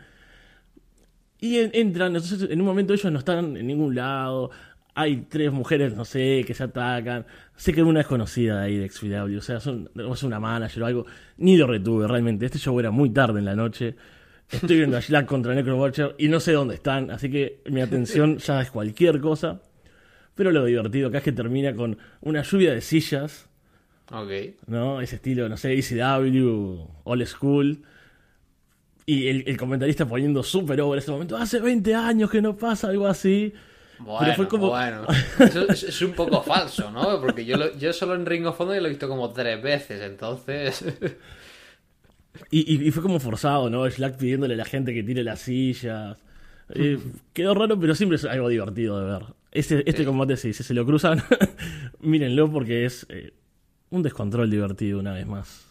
Speaker 2: Y en- entran, entonces en un momento ellos no están en ningún lado, hay tres mujeres, no sé, que se atacan. Sé que una es conocida de ahí de XPW, o sea, son, es una manager o algo. Ni lo retuve realmente. Este show era muy tarde en la noche. Estoy viendo a Slack contra Necro Watcher y no sé dónde están, así que mi atención ya es cualquier cosa. Pero lo divertido acá es que termina con una lluvia de sillas,
Speaker 3: Ok.
Speaker 2: ¿no? Ese estilo, no sé, ECW, Old School. Y el, el comentarista poniendo súper over ese momento. Hace 20 años que no pasa algo así.
Speaker 3: Bueno,
Speaker 2: fue como-
Speaker 3: bueno. Eso es, es un poco falso, ¿no? Porque yo, lo- yo solo en Ring of Honor lo he visto como tres veces, entonces...
Speaker 2: Y, y- y fue como forzado, ¿no? Slack pidiéndole a la gente que tire las sillas. Eh, quedó raro, pero siempre es algo divertido de ver. Este, este
Speaker 3: Sí.
Speaker 2: combate, sí, si se lo cruzan, mírenlo porque es eh, un descontrol divertido una vez más.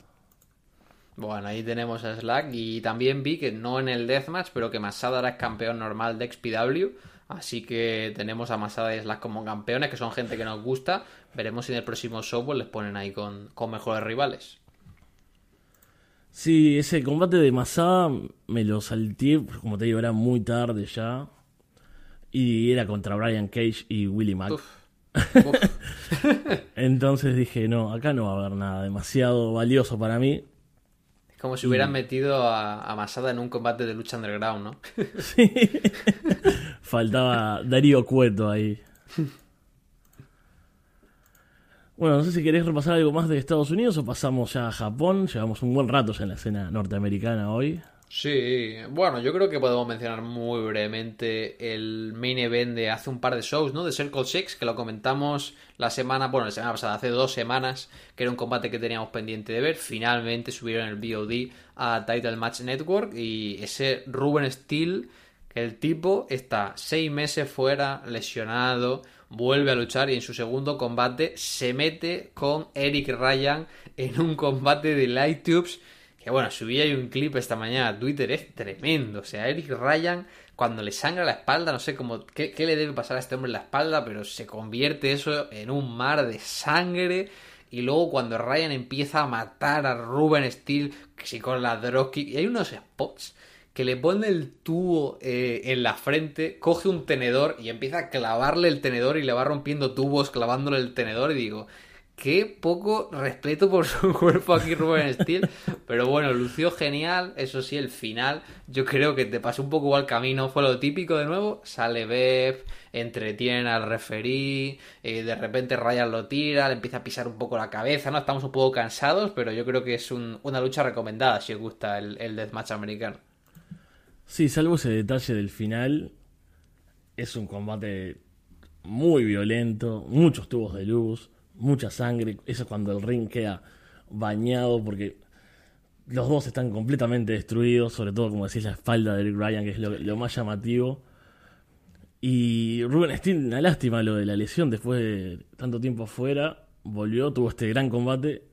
Speaker 3: Bueno, ahí tenemos a Slack y también vi que no en el Deathmatch, pero que Masada era campeón normal de XPW. Así que tenemos a Masada y Slack como campeones, que son gente que nos gusta. Veremos si en el próximo show pues, les ponen ahí con, con mejores rivales.
Speaker 2: Sí, ese combate de Masada me lo salté, pues, como te digo, era muy tarde ya. Y era contra Brian Cage y Willie Mack.
Speaker 3: Uf. Uf.
Speaker 2: Entonces dije, no, acá no va a haber nada demasiado valioso para mí.
Speaker 3: Es como si hubieran metido a, a Masada en un combate de lucha underground, ¿no?
Speaker 2: Sí. Faltaba Darío Cueto ahí. Bueno, no sé si querés repasar algo más de Estados Unidos o pasamos ya a Japón. Llevamos un buen rato ya en la escena norteamericana hoy.
Speaker 3: Sí, bueno, yo creo que podemos mencionar muy brevemente el main event de hace un par de shows, ¿no? De Circle Six, que lo comentamos la semana, bueno, la semana pasada, hace dos semanas, que era un combate que teníamos pendiente de ver. Finalmente subieron el VOD a Title Match Network y ese Ruben Steel, que el tipo está seis meses fuera, lesionado, vuelve a luchar y en su segundo combate se mete con Eric Ryan en un combate de Light Tubes que bueno, subí ahí un clip esta mañana a Twitter, es tremendo. O sea, Eric Ryan, cuando le sangra la espalda, no sé cómo, qué, le debe pasar a este hombre en la espalda, pero se convierte eso en un mar de sangre. Y luego cuando Ryan empieza a matar a Ruben Steel, que si con la Drosky, y hay unos spots que le pone el tubo eh, en la frente, coge un tenedor y empieza a clavarle el tenedor y le va rompiendo tubos clavándole el tenedor y digo, qué poco respeto por su cuerpo aquí Ruben Steel, pero bueno, lució genial, eso sí, el final yo creo que te pasó un poco igual camino, fue lo típico de nuevo, sale Bev, entretiene al referí, eh, de repente Ryan lo tira, le empieza a pisar un poco la cabeza, ¿no? Estamos un poco cansados, pero yo creo que es un- una lucha recomendada si os gusta el, el deathmatch americano.
Speaker 2: Sí, salvo ese detalle del final, es un combate muy violento, muchos tubos de luz, mucha sangre. Eso es cuando el ring queda bañado porque los dos están completamente destruidos, sobre todo, como decís, la espalda de Eric Ryan, que es lo, lo más llamativo. Y Ruben Steel, una lástima lo de la lesión después de tanto tiempo afuera. Volvió, tuvo este gran combate.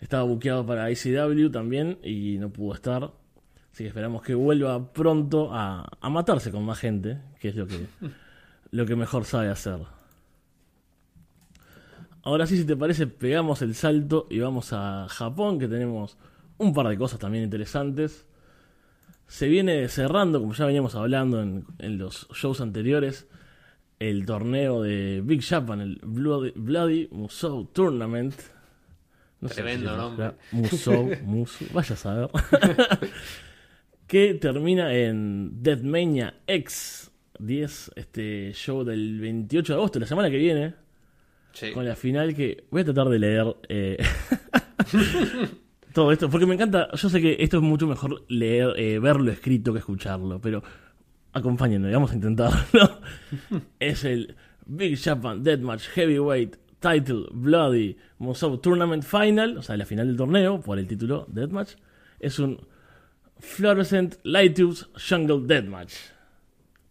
Speaker 2: Estaba buqueado para ICW también y no pudo estar. Así que esperamos que vuelva pronto a, a matarse con más gente, que es lo que, lo que mejor sabe hacer. Ahora sí, si te parece, pegamos el salto y vamos a Japón, que tenemos un par de cosas también interesantes. Se viene cerrando, como ya veníamos hablando en, en los shows anteriores, el torneo de Big Japan, el Bloody, Bloody Musou Tournament. No
Speaker 3: Tremendo nombre.
Speaker 2: Musou, Musou, vaya a saber. que termina en Deathmania X 10, este show del 28 de agosto, la semana que viene, Con la final que voy a tratar de leer eh, todo esto, porque me encanta, yo sé que esto es mucho mejor leer, eh, verlo escrito que escucharlo, pero acompáñenme, vamos a intentarlo. es el Big Japan Deathmatch Heavyweight Title Bloody Musou Tournament Final, o sea, la final del torneo, por el título Deathmatch, es un Fluorescent Light Tubes Jungle Deathmatch.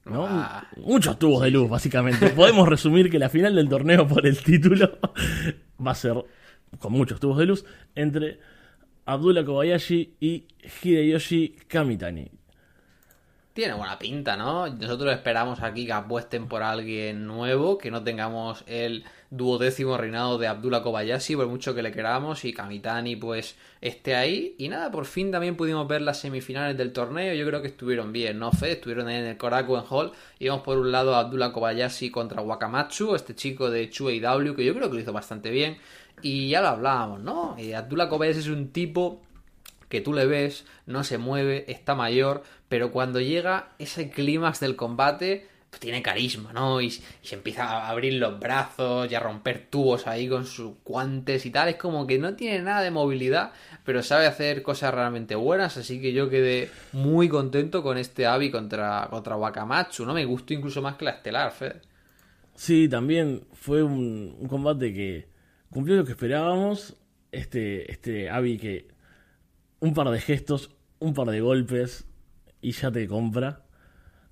Speaker 2: ¿No?
Speaker 3: Ah.
Speaker 2: Muchos tubos de luz, básicamente. Podemos resumir que la final del torneo por el título va a ser con muchos tubos de luz entre Abdullah Kobayashi y Hideyoshi Kamitani.
Speaker 3: Tiene buena pinta, ¿no? Nosotros esperamos aquí que apuesten por alguien nuevo, que no tengamos el duodécimo reinado de Abdullah Kobayashi, por mucho que le queramos, y Kamitani pues esté ahí. Y nada, por fin también pudimos ver las semifinales del torneo, yo creo que estuvieron bien, ¿no, Fe? Estuvieron en el Korakuen Hall, íbamos por un lado a Abdullah Kobayashi contra Wakamatsu, este chico de W, que yo creo que lo hizo bastante bien. Y ya lo hablábamos, ¿no? Y Abdullah Kobayashi es un tipo que tú le ves, no se mueve, está mayor, pero cuando llega ese clímax del combate, pues tiene carisma, ¿no? Y, se empieza a abrir los brazos y a romper tubos ahí con sus guantes y tal. Es como que no tiene nada de movilidad, pero sabe hacer cosas realmente buenas. Así que yo quedé muy contento con este Abi contra, contra Wakamatsu, ¿no? Me gustó incluso más que la estelar, Fede.
Speaker 2: Sí, también fue un, combate que cumplió lo que esperábamos. Este, este Abi que un par de gestos, un par de golpes y ya te compra.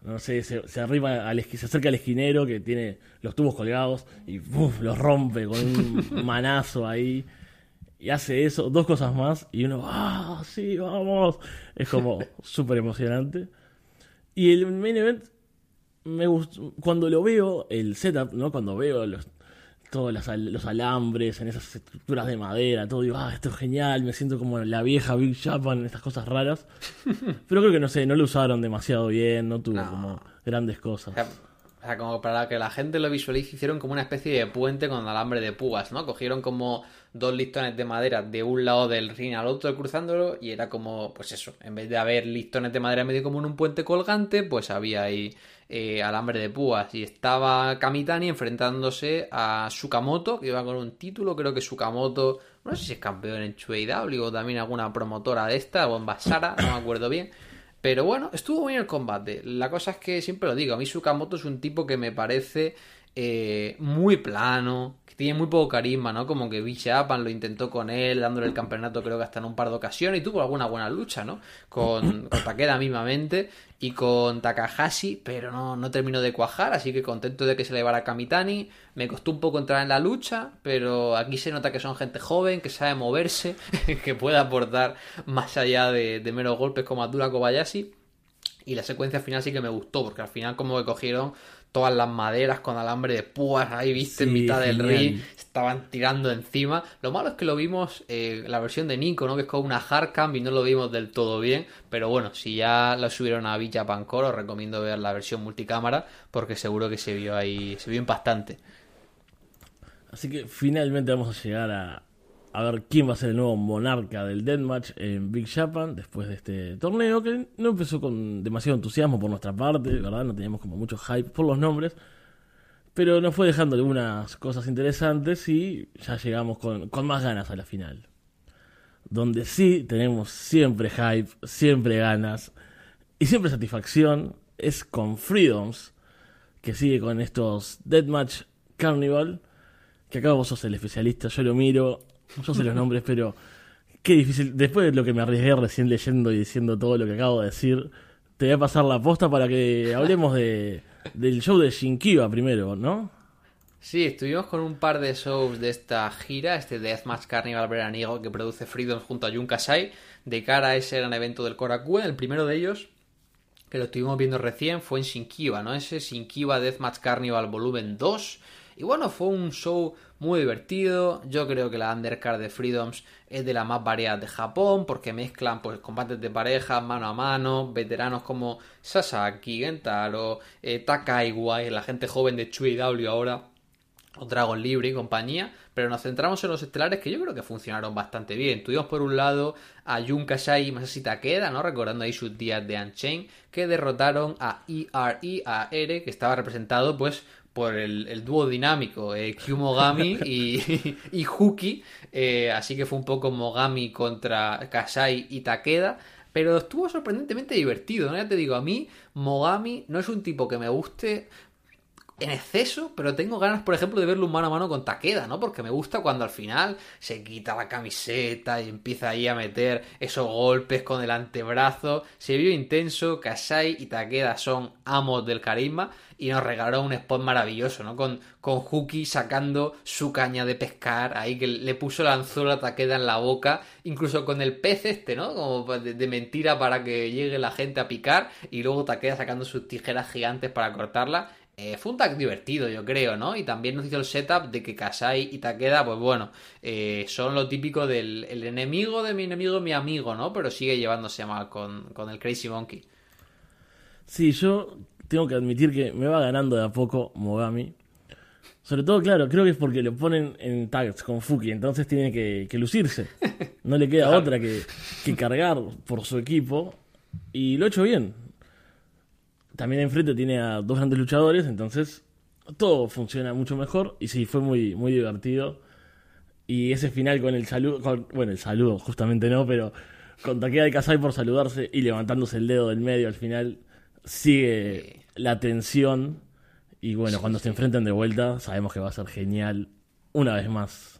Speaker 2: No sé, se, arriba al, se acerca al esquinero que tiene los tubos colgados y los rompe con un manazo ahí. Y hace eso, dos cosas más, y uno, ¡ah, sí, vamos! Es como súper emocionante. Y el main event, me gustó, cuando lo veo, el setup, ¿no? Cuando veo los, todos los, alambres, en esas estructuras de madera, todo, digo, ah, esto es genial, me siento como la vieja Big Japan, estas cosas raras. Pero creo que no sé, no lo usaron demasiado bien, no tuvo como grandes cosas.
Speaker 3: O sea, como para que la gente lo visualice, hicieron como una especie de puente con alambre de púas, ¿no? Cogieron como dos listones de madera de un lado del ring al otro cruzándolo y era como, pues eso, en vez de haber listones de madera medio como en un puente colgante, pues había ahí eh, alambre de púas y estaba Kamitani enfrentándose a Sukamoto, que iba con un título, creo que Sukamoto, no sé si es campeón en ChueIW o también alguna promotora de esta, o en Basara, no me acuerdo bien. Pero bueno, estuvo bien el combate. La cosa es que siempre lo digo, a mí Sukamoto es un tipo que me parece eh, muy plano, que tiene muy poco carisma, ¿no? Como que Big Japan lo intentó con él, dándole el campeonato creo que hasta en un par de ocasiones y tuvo alguna buena lucha, ¿no? Con, con Takeda mismamente y con Takahashi, pero no, no terminó de cuajar, así que contento de que se le llevara a Kamitani. Me costó un poco entrar en la lucha, pero aquí se nota que son gente joven, que sabe moverse, que puede aportar más allá de, de meros golpes como Abdullah Kobayashi. Y la secuencia final sí que me gustó, porque al final como que cogieron todas las maderas con alambre de púas ahí, viste, en mitad del ring, estaban tirando encima. Lo malo es que lo vimos, eh, la versión de Nico, ¿no? Que es como una hardcam y no lo vimos del todo bien. Pero bueno, si ya lo subieron a Villa Pancor, os recomiendo ver la versión multicámara, porque seguro que se vio ahí, se vio impactante.
Speaker 2: Así que finalmente vamos a llegar a, a ver quién va a ser el nuevo monarca del Deathmatch en Big Japan después de este torneo que no empezó con demasiado entusiasmo por nuestra parte, ¿verdad? No teníamos como mucho hype por los nombres, pero nos fue dejando algunas cosas interesantes y ya llegamos con, con más ganas a la final. Donde sí tenemos siempre hype, siempre ganas y siempre satisfacción es con Freedoms, que sigue con estos Deathmatch Carnival que acá vos sos el especialista, yo lo miro yo sé los nombres, pero qué difícil. Después de lo que me arriesgué recién leyendo y diciendo todo lo que acabo de decir, te voy a pasar la posta para que hablemos de, del show de Shinkiba primero, ¿no?
Speaker 3: Sí, estuvimos con un par de shows de esta gira, este Deathmatch Carnival veraniego que produce Freedom junto a Jun Kasai, de cara a ese gran evento del Korakuen. El primero de ellos, que lo estuvimos viendo recién, fue en Shinkiba, ¿no? Ese Shinkiba Deathmatch Carnival volumen 2. Y bueno, fue un show muy divertido. Yo creo que la undercard de Freedoms es de las más variadas de Japón porque mezclan pues combates de pareja mano a mano, veteranos como Sasaki, Gentaro, eh, Takaiwa, la gente joven de Chui W ahora o Dragon Libre y compañía, pero nos centramos en los estelares que yo creo que funcionaron bastante bien. Tuvimos por un lado a Jun Kashai y Masashi Takeda, ¿no? Recordando ahí sus días de Unchained, que derrotaron a ERE, a Ere, que estaba representado pues por el, dúo dinámico eh, Mogami y, y Huki. Eh, así que fue un poco Mogami contra Kasai y Takeda. Pero estuvo sorprendentemente divertido, ¿no? Ya te digo, a mí Mogami no es un tipo que me guste en exceso, pero tengo ganas, por ejemplo, de verlo mano a mano con Takeda, ¿no? Porque me gusta cuando al final se quita la camiseta y empieza ahí a meter esos golpes con el antebrazo. Se vio intenso, Kasai y Takeda son amos del carisma y nos regaló un spot maravilloso, ¿no? Con, con Huki sacando su caña de pescar, ahí que le puso la anzuela a Takeda en la boca, incluso con el pez este, ¿no? Como de, de mentira para que llegue la gente a picar y luego Takeda sacando sus tijeras gigantes para cortarla eh, fue un tag divertido, yo creo, ¿no? Y también nos hizo el setup de que Kasai y Takeda, pues bueno, eh, son lo típico del el enemigo de mi enemigo, mi amigo, ¿no? Pero sigue llevándose mal con, con el Crazy Monkey.
Speaker 2: Sí, yo tengo que admitir que me va ganando de a poco Mogami. Sobre todo, claro, creo que es porque lo ponen en tags con Fuki, entonces tiene que, que lucirse. No le queda
Speaker 3: Claro.
Speaker 2: otra que, que cargar por su equipo. Y lo ha hecho bien. También enfrente tiene a dos grandes luchadores, entonces todo funciona mucho mejor. Y sí, fue muy, muy divertido. Y ese final con el saludo, con- bueno, el saludo justamente no, pero con Takeda y Kasai por saludarse y levantándose el dedo del medio al final, sigue la tensión. Y bueno, cuando se enfrenten de vuelta, sabemos que va a ser genial una vez más.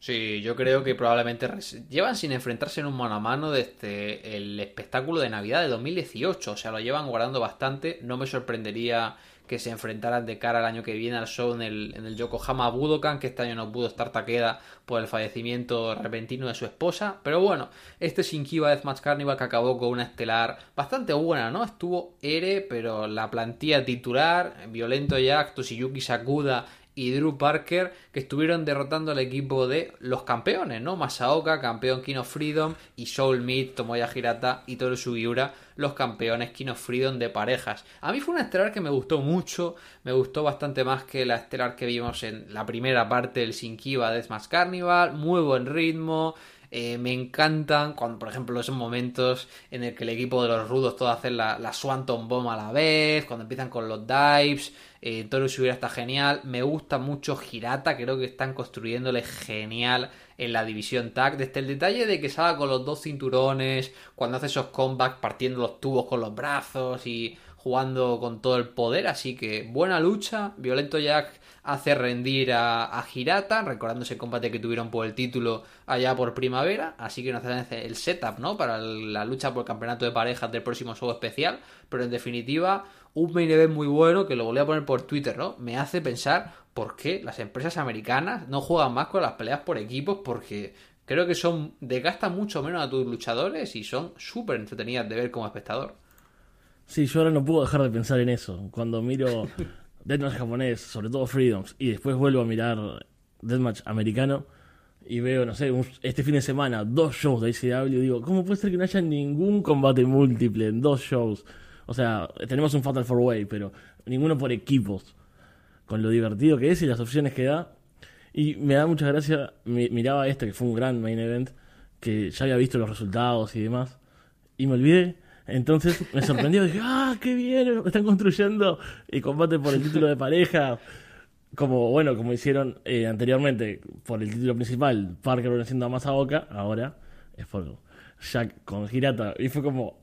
Speaker 3: Sí, yo creo que probablemente llevan sin enfrentarse en un mano a mano desde el espectáculo de Navidad de 2018. O sea, lo llevan guardando bastante. No me sorprendería que se enfrentaran de cara al año que viene al show en el, en el Yokohama Budokan, que este año no pudo estar Takeda por el fallecimiento repentino de su esposa. Pero bueno, este Shinkiba Deathmatch Carnival que acabó con una estelar bastante buena, ¿no? Estuvo Ere, pero la plantilla titular, Violento Jack, Toshiyuki Sakuda y Drew Parker que estuvieron derrotando al equipo de los campeones, ¿no? Masaoka, campeón King of Freedom, y Soul Meat, Tomoya Hirata y Toru Sugiura, los campeones King of Freedom de parejas. A mí fue una estelar que me gustó mucho, me gustó bastante más que la estelar que vimos en la primera parte del Shinkiba Deathmatch Carnival, muy buen ritmo, eh, me encantan cuando, por ejemplo, esos momentos en el que el equipo de los rudos todos hacen la, la Swanton Bomb a la vez, cuando empiezan con los dives, eh, Toru Sugiura está genial, me gusta mucho Hirata, creo que están construyéndole genial en la división tag, desde el detalle de que salga con los dos cinturones, cuando hace esos comebacks partiendo los tubos con los brazos y jugando con todo el poder, así que buena lucha, Violento Jack hace rendir a, a Hirata, recordando ese combate que tuvieron por el título allá por primavera, así que nos hace el setup, ¿no? Para la lucha por el campeonato de parejas del próximo show especial, pero en definitiva, un main event muy bueno que lo volví a poner por Twitter, ¿no? Me hace pensar por qué las empresas americanas no juegan más con las peleas por equipos, porque creo que son, desgastan mucho menos a tus luchadores y son súper entretenidas de ver como espectador.
Speaker 2: Sí, yo ahora no puedo dejar de pensar en eso. Cuando miro Deathmatch japonés, sobre todo Freedoms, y después vuelvo a mirar Deathmatch americano y veo, no sé, un- este fin de semana dos shows de ICW, digo, ¿cómo puede ser que no haya ningún combate múltiple en dos shows? O sea, tenemos un Fatal 4-Way, pero ninguno por equipos. Con lo divertido que es y las opciones que da. Y me da mucha gracia, mi- miraba este que fue un gran main event, que ya había visto los resultados y demás, y me olvidé. Entonces me sorprendió, dije, ah, qué bien, están construyendo el combate por el título de pareja. Como, bueno, como hicieron eh, anteriormente por el título principal, Parker venciendo a Masaoka, ahora es por Jack con Hirata. Y fue como,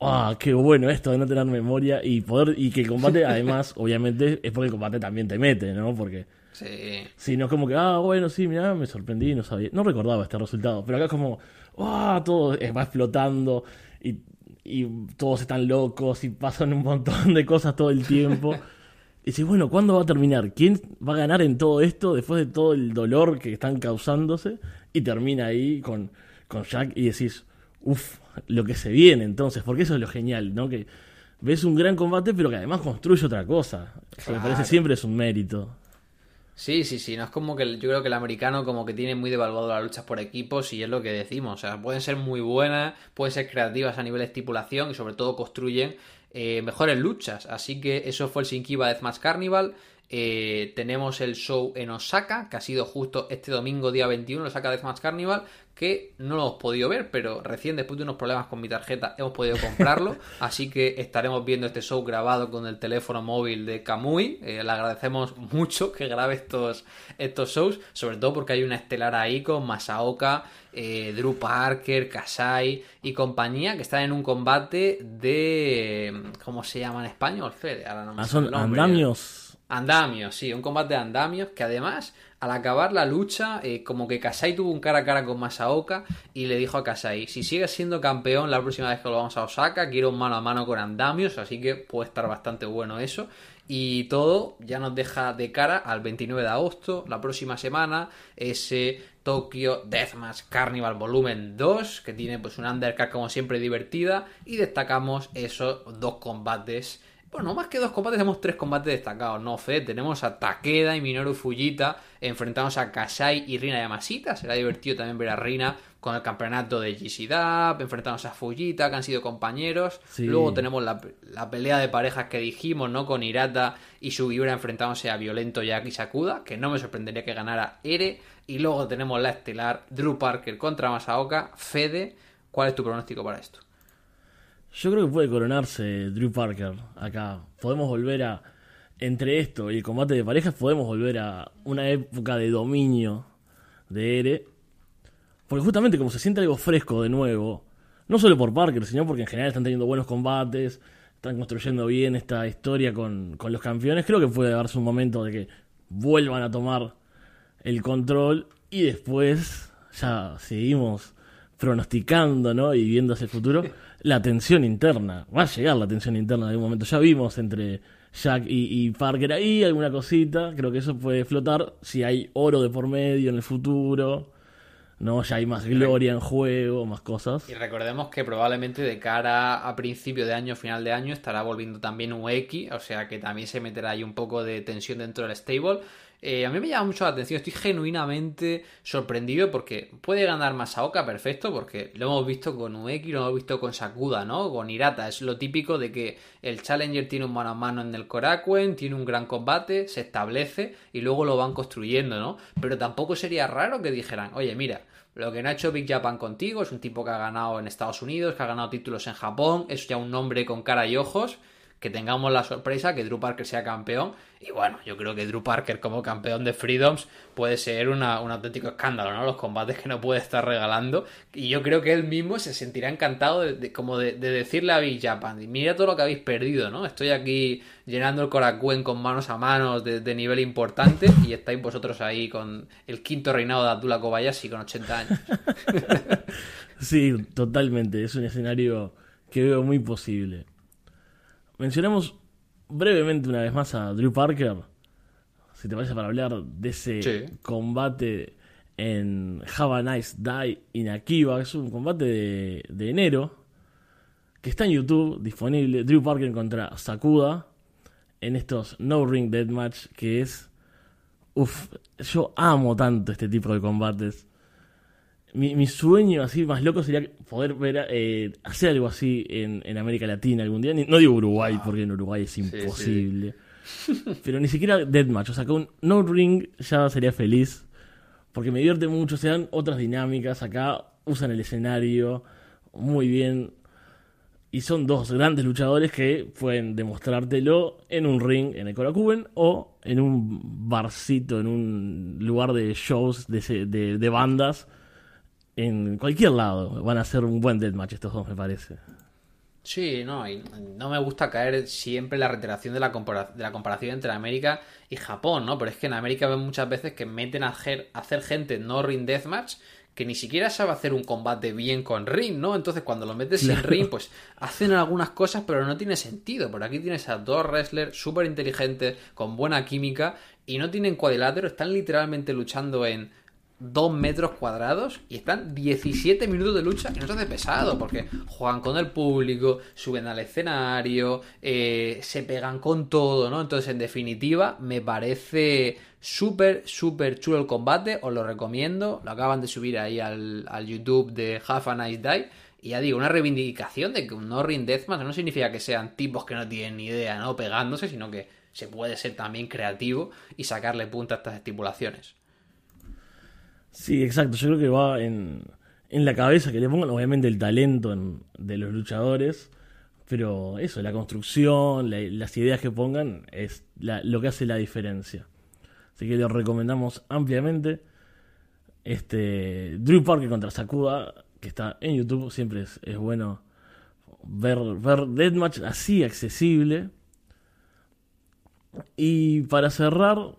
Speaker 2: ah, qué bueno esto de no tener memoria y poder, y que el combate además, obviamente, es porque el combate también te mete, ¿no? Porque
Speaker 3: Sí.
Speaker 2: Sí, no es como que, ah, bueno, sí, mira, me sorprendí, no sabía, no recordaba este resultado, pero acá es como, ah, todo es- va explotando y, y todos están locos y pasan un montón de cosas todo el tiempo. Y dices, bueno, ¿cuándo va a terminar? ¿Quién va a ganar en todo esto después de todo el dolor que están causándose? Y termina ahí con, con Jack y decís, uff, lo que se viene entonces, porque eso es lo genial, ¿no? Que ves un gran combate, pero que además construye otra cosa. Que me parece siempre es un mérito.
Speaker 3: Sí, sí, sí, no es como que yo creo que el americano como que tiene muy devaluado las luchas por equipos y es lo que decimos, o sea, pueden ser muy buenas, pueden ser creativas a nivel de estipulación y sobre todo construyen eh, mejores luchas, así que eso fue el Shinkiba Deathmatch Carnival, Eh, tenemos el show en Osaka, que ha sido justo este domingo día 21, el Osaka Deathmatch Carnival, que no lo hemos podido ver, pero recién después de unos problemas con mi tarjeta hemos podido comprarlo, así que estaremos viendo este show grabado con el teléfono móvil de Kamui. Eh, le agradecemos mucho que grabe estos, estos shows, sobre todo porque hay una estelar ahí con Masaoka, eh, Drew Parker, Kasai y compañía que están en un combate de... ¿Cómo se llama en español, Fede? Ahora no me
Speaker 2: Ah, son andamios
Speaker 3: Andamios, sí, un combate de andamios que además, al acabar la lucha, eh, como que Kasai tuvo un cara a cara con Masaoka y le dijo a Kasai, si sigues siendo campeón la próxima vez que lo vamos a Osaka, quiero un mano a mano con andamios, así que puede estar bastante bueno eso. Y todo ya nos deja de cara al 29 de agosto, la próxima semana, ese Tokyo Deathmatch Carnival Volumen 2, que tiene pues un undercard como siempre divertida, y destacamos esos dos combates bueno, más que dos combates, tenemos tres combates destacados, ¿no, Fe? Tenemos a Takeda y Minoru Fujita enfrentados a Kasai y Rina Yamashita. Será divertido también ver a Rina con el campeonato de GC Dub, enfrentándose a Fujita, que han sido compañeros. Luego tenemos la, pelea de parejas que dijimos, ¿no? Con Hirata y Sugiura enfrentándose a Violento Yaki Sakuda, que no me sorprendería que ganara Ere. Y luego tenemos la estelar Drew Parker contra Masaoka. Fede, ¿cuál es tu pronóstico para esto?
Speaker 2: Yo creo que puede coronarse Drew Parker acá. Podemos volver a. Entre esto y el combate de parejas, podemos volver a una época de dominio de Ere. Porque justamente como se siente algo fresco de nuevo, no solo por Parker, sino porque en general están teniendo buenos combates, están construyendo bien esta historia con, con los campeones, creo que puede darse un momento de que vuelvan a tomar el control y después ya seguimos pronosticando ¿no? y viendo hacia el futuro. La tensión interna. Va a llegar la tensión interna en algún momento. Ya vimos entre Jack y, Parker ahí alguna cosita. Creo que eso puede flotar si hay oro de por medio en el futuro. ¿no? Ya hay más gloria en juego, más cosas.
Speaker 3: Y recordemos que probablemente de cara a principio de año, final de año, estará volviendo también un X, o sea que también se meterá ahí un poco de tensión dentro del stable. Eh, a mí me llama mucho la atención, estoy genuinamente sorprendido porque puede ganar Masaoka, perfecto, porque lo hemos visto con Ueki, lo hemos visto con Sakuda, ¿no? Con Hirata, es lo típico de que el Challenger tiene un mano a mano en el Korakuen, tiene un gran combate, se establece y luego lo van construyendo, ¿no? Pero tampoco sería raro que dijeran, oye, mira, lo que no ha hecho Big Japan contigo es un tipo que ha ganado en Estados Unidos, que ha ganado títulos en Japón, es ya un nombre con cara y ojos que tengamos la sorpresa que Drew Parker sea campeón. Y bueno, yo creo que Drew Parker como campeón de Freedoms puede ser un auténtico escándalo, ¿no? Los combates que no puede estar regalando. Y yo creo que él mismo se sentirá encantado de, como de, decirle a Big Japan, mira todo lo que habéis perdido, ¿no? Estoy aquí llenando el Korakuen con manos a manos de, nivel importante y estáis vosotros ahí con el quinto reinado de Abdullah Kobayashi con 80 años.
Speaker 2: sí, totalmente. Es un escenario que veo muy posible. Mencionamos brevemente una vez más a Drew Parker. Si te parece para hablar de ese combate en Have a Nice Die in Akiba. Es un combate de, enero que está en YouTube disponible. Drew Parker contra Sakuda en estos No Ring Deathmatch que es... Uf, yo amo tanto este tipo de combates mi, sueño así más loco sería poder ver eh, hacer algo así en, América Latina algún día. No digo Uruguay, ah. porque en Uruguay es imposible. Pero ni siquiera Deathmatch. O sea, con No Ring ya sería feliz. Porque me divierte mucho. Se dan otras dinámicas. Acá usan el escenario muy bien. Y son dos grandes luchadores que pueden demostrártelo en un ring en el Korakuen o en un barcito, en un lugar de shows de, de, de bandas en cualquier lado van a ser un buen deathmatch estos dos, me parece.
Speaker 3: Sí, no, y no me gusta caer siempre en la reiteración de la, de la comparación entre América y Japón, ¿no? Pero es que en América ven muchas veces que meten a hacer, hacer gente no ring deathmatch que ni siquiera sabe hacer un combate bien con ring, ¿no? Entonces cuando lo metes en ring, pues hacen algunas cosas, pero no tiene sentido. Por aquí tienes a dos wrestlers súper inteligentes, con buena química, y no tienen cuadrilátero, están literalmente luchando en 2 metros cuadrados y están 17 minutos de lucha y no se hace pesado porque juegan con el público, suben al escenario, eh, se pegan con todo, ¿no? Entonces, en definitiva, me parece súper, súper chulo el combate, os lo recomiendo, lo acaban de subir ahí al, YouTube de Half a Nice Die. Y ya digo, una reivindicación de que no ring deathmatch no significa que sean tipos que no tienen ni idea, ¿no? Pegándose, sino que se puede ser también creativo y sacarle punta a estas estipulaciones.
Speaker 2: Sí, exacto. Yo creo que va en, en la cabeza que le pongan, obviamente, el talento de los luchadores. Pero eso, la construcción, las ideas que pongan es lo que hace la diferencia. Así que lo recomendamos ampliamente. Este Drew Parker contra Sakuda, que está en YouTube, siempre es, es bueno ver, ver Deathmatch así accesible. Y para cerrar,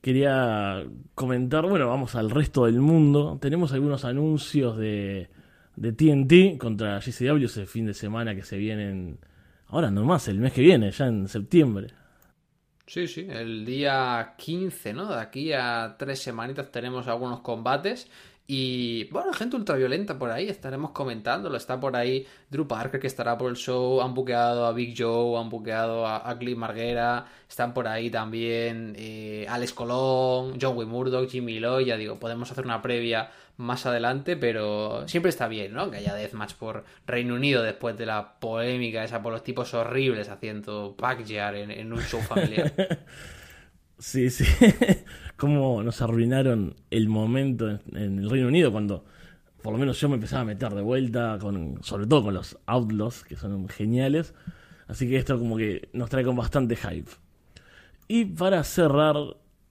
Speaker 2: quería comentar, bueno, vamos al resto del mundo. Tenemos algunos anuncios de, de TNT contra GCW ese fin de semana que se vienen, ahora nomás, el mes que viene, ya en septiembre.
Speaker 3: Sí, sí, el día 15, ¿no? De aquí a tres semanitas tenemos algunos combates. Y bueno, gente ultraviolenta por ahí, estaremos comentándolo. Está por ahí Drew Parker que estará por el show, han buqueado a Big Joe, han buqueado a, a Cliff Marguera, están por ahí también eh, Alex Colón, John Wayne Murdoch, Jimmy Lloyd. Ya digo, podemos hacer una previa más adelante, pero siempre está bien, ¿no? Que haya deathmatch por Reino Unido después de la polémica esa por los tipos horribles haciendo backyard en, en un show familiar.
Speaker 2: Sí, sí. Cómo nos arruinaron el momento en, el Reino Unido cuando por lo menos yo me empezaba a meter de vuelta, con, sobre todo con los Outlaws, que son geniales. Así que esto como que nos trae con bastante hype. Y para cerrar,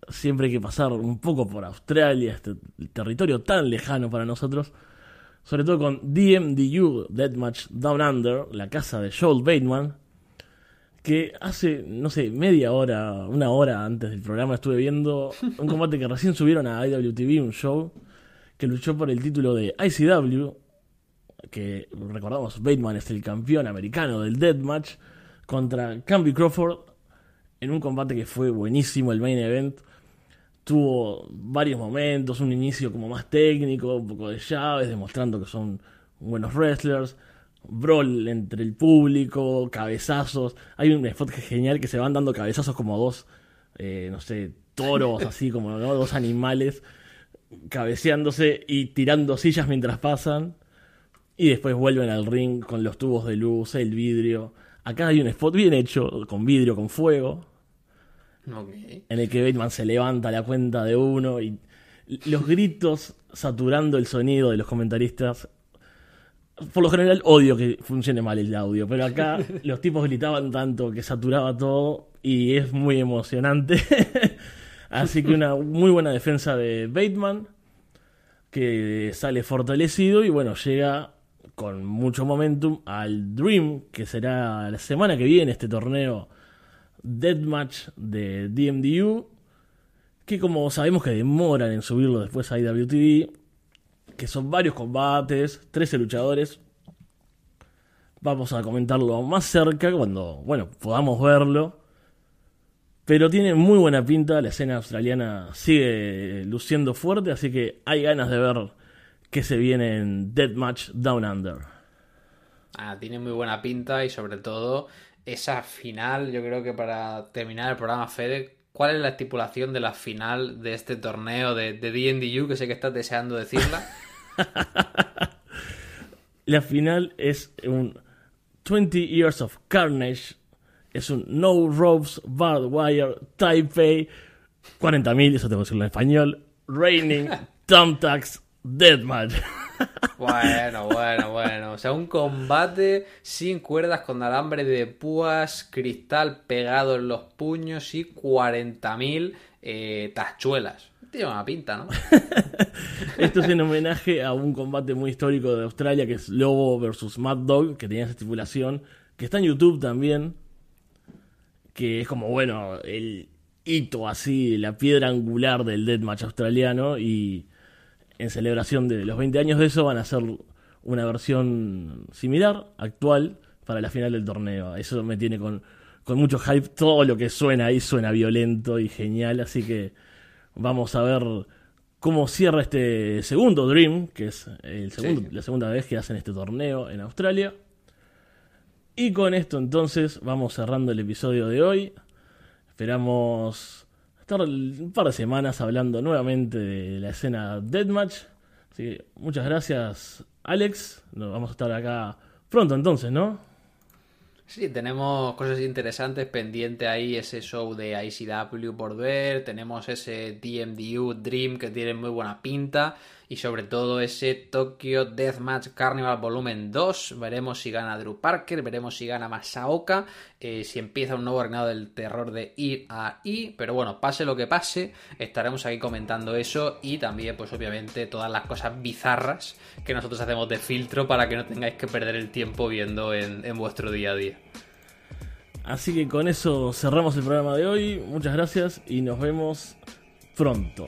Speaker 2: siempre hay que pasar un poco por Australia, este territorio tan lejano para nosotros. Sobre todo con DMDU, Deathmatch Down Under, la casa de Joel Bateman. Que hace, no sé, media hora, una hora antes del programa estuve viendo un combate que recién subieron a IWTV, un show que luchó por el título de ICW, que recordamos, Bateman es el campeón americano del Deathmatch, contra Camby Crawford, en un combate que fue buenísimo, el main event. Tuvo varios momentos, un inicio como más técnico, un poco de llaves, demostrando que son buenos wrestlers. Brawl entre el público, cabezazos. Hay un spot que es genial que se van dando cabezazos como dos, eh, no sé, toros, así como ¿no? dos animales cabeceándose y tirando sillas mientras pasan. Y después vuelven al ring con los tubos de luz, el vidrio. Acá hay un spot bien hecho, con vidrio, con fuego. En el que Bateman se levanta la cuenta de uno y los gritos saturando el sonido de los comentaristas. Por lo general odio que funcione mal el audio, pero acá los tipos gritaban tanto que saturaba todo y es muy emocionante. Así que una muy buena defensa de Bateman, que sale fortalecido y bueno, llega con mucho momentum al Dream, que será la semana que viene este torneo Deathmatch de DMDU, que como sabemos que demoran en subirlo después a IWTV, que son varios combates, 13 luchadores. Vamos a comentarlo más cerca cuando, bueno, podamos verlo. Pero tiene muy buena pinta, la escena australiana sigue luciendo fuerte, así que hay ganas de ver qué se viene en Deathmatch Down Under.
Speaker 3: Ah, tiene muy buena pinta y sobre todo esa final, yo creo que para terminar el programa, Fede, ¿cuál es la estipulación de la final de este torneo de, de D&DU que sé que estás deseando decirla?
Speaker 2: La final es un 20 Years of Carnage, es un No Ropes Barbed Wire Taipei 40.000, eso tengo que decirlo en español, Raining Thumbtacks Deathmatch.
Speaker 3: Bueno, bueno, bueno. O sea, un combate sin cuerdas con alambre de púas, cristal pegado en los puños y 40.000 eh, tachuelas. Tiene una pinta, ¿no?
Speaker 2: Esto es en homenaje a un combate muy histórico de Australia que es Lobo versus Mad Dog, que tenía esa estipulación, que está en YouTube también, que es como, bueno, el hito así, la piedra angular del deathmatch australiano y en celebración de los 20 años de eso van a hacer una versión similar, actual, para la final del torneo. Eso me tiene con, con mucho hype. Todo lo que suena ahí suena violento y genial, así que vamos a ver cómo cierra este segundo Dream, que es el segundo,
Speaker 3: Sí.
Speaker 2: la segunda vez que hacen este torneo en Australia. Y con esto entonces vamos cerrando el episodio de hoy. Esperamos estar un par de semanas hablando nuevamente de la escena Deathmatch. Así que muchas gracias Alex. Nos vamos a estar acá pronto entonces, ¿no?
Speaker 3: Sí, tenemos cosas interesantes pendiente ahí, ese show de ICW por ver, tenemos ese DMDU Dream que tiene muy buena pinta y sobre todo ese Tokyo Deathmatch Carnival Volumen 2, veremos si gana Drew Parker, veremos si gana Masaoka, eh, si empieza un nuevo reinado del terror de I a I, pero bueno, pase lo que pase, estaremos aquí comentando eso y también pues obviamente todas las cosas bizarras que nosotros hacemos de filtro para que no tengáis que perder el tiempo viendo en, en vuestro día a día.
Speaker 2: Así que con eso cerramos el programa de hoy. Muchas gracias y nos vemos pronto.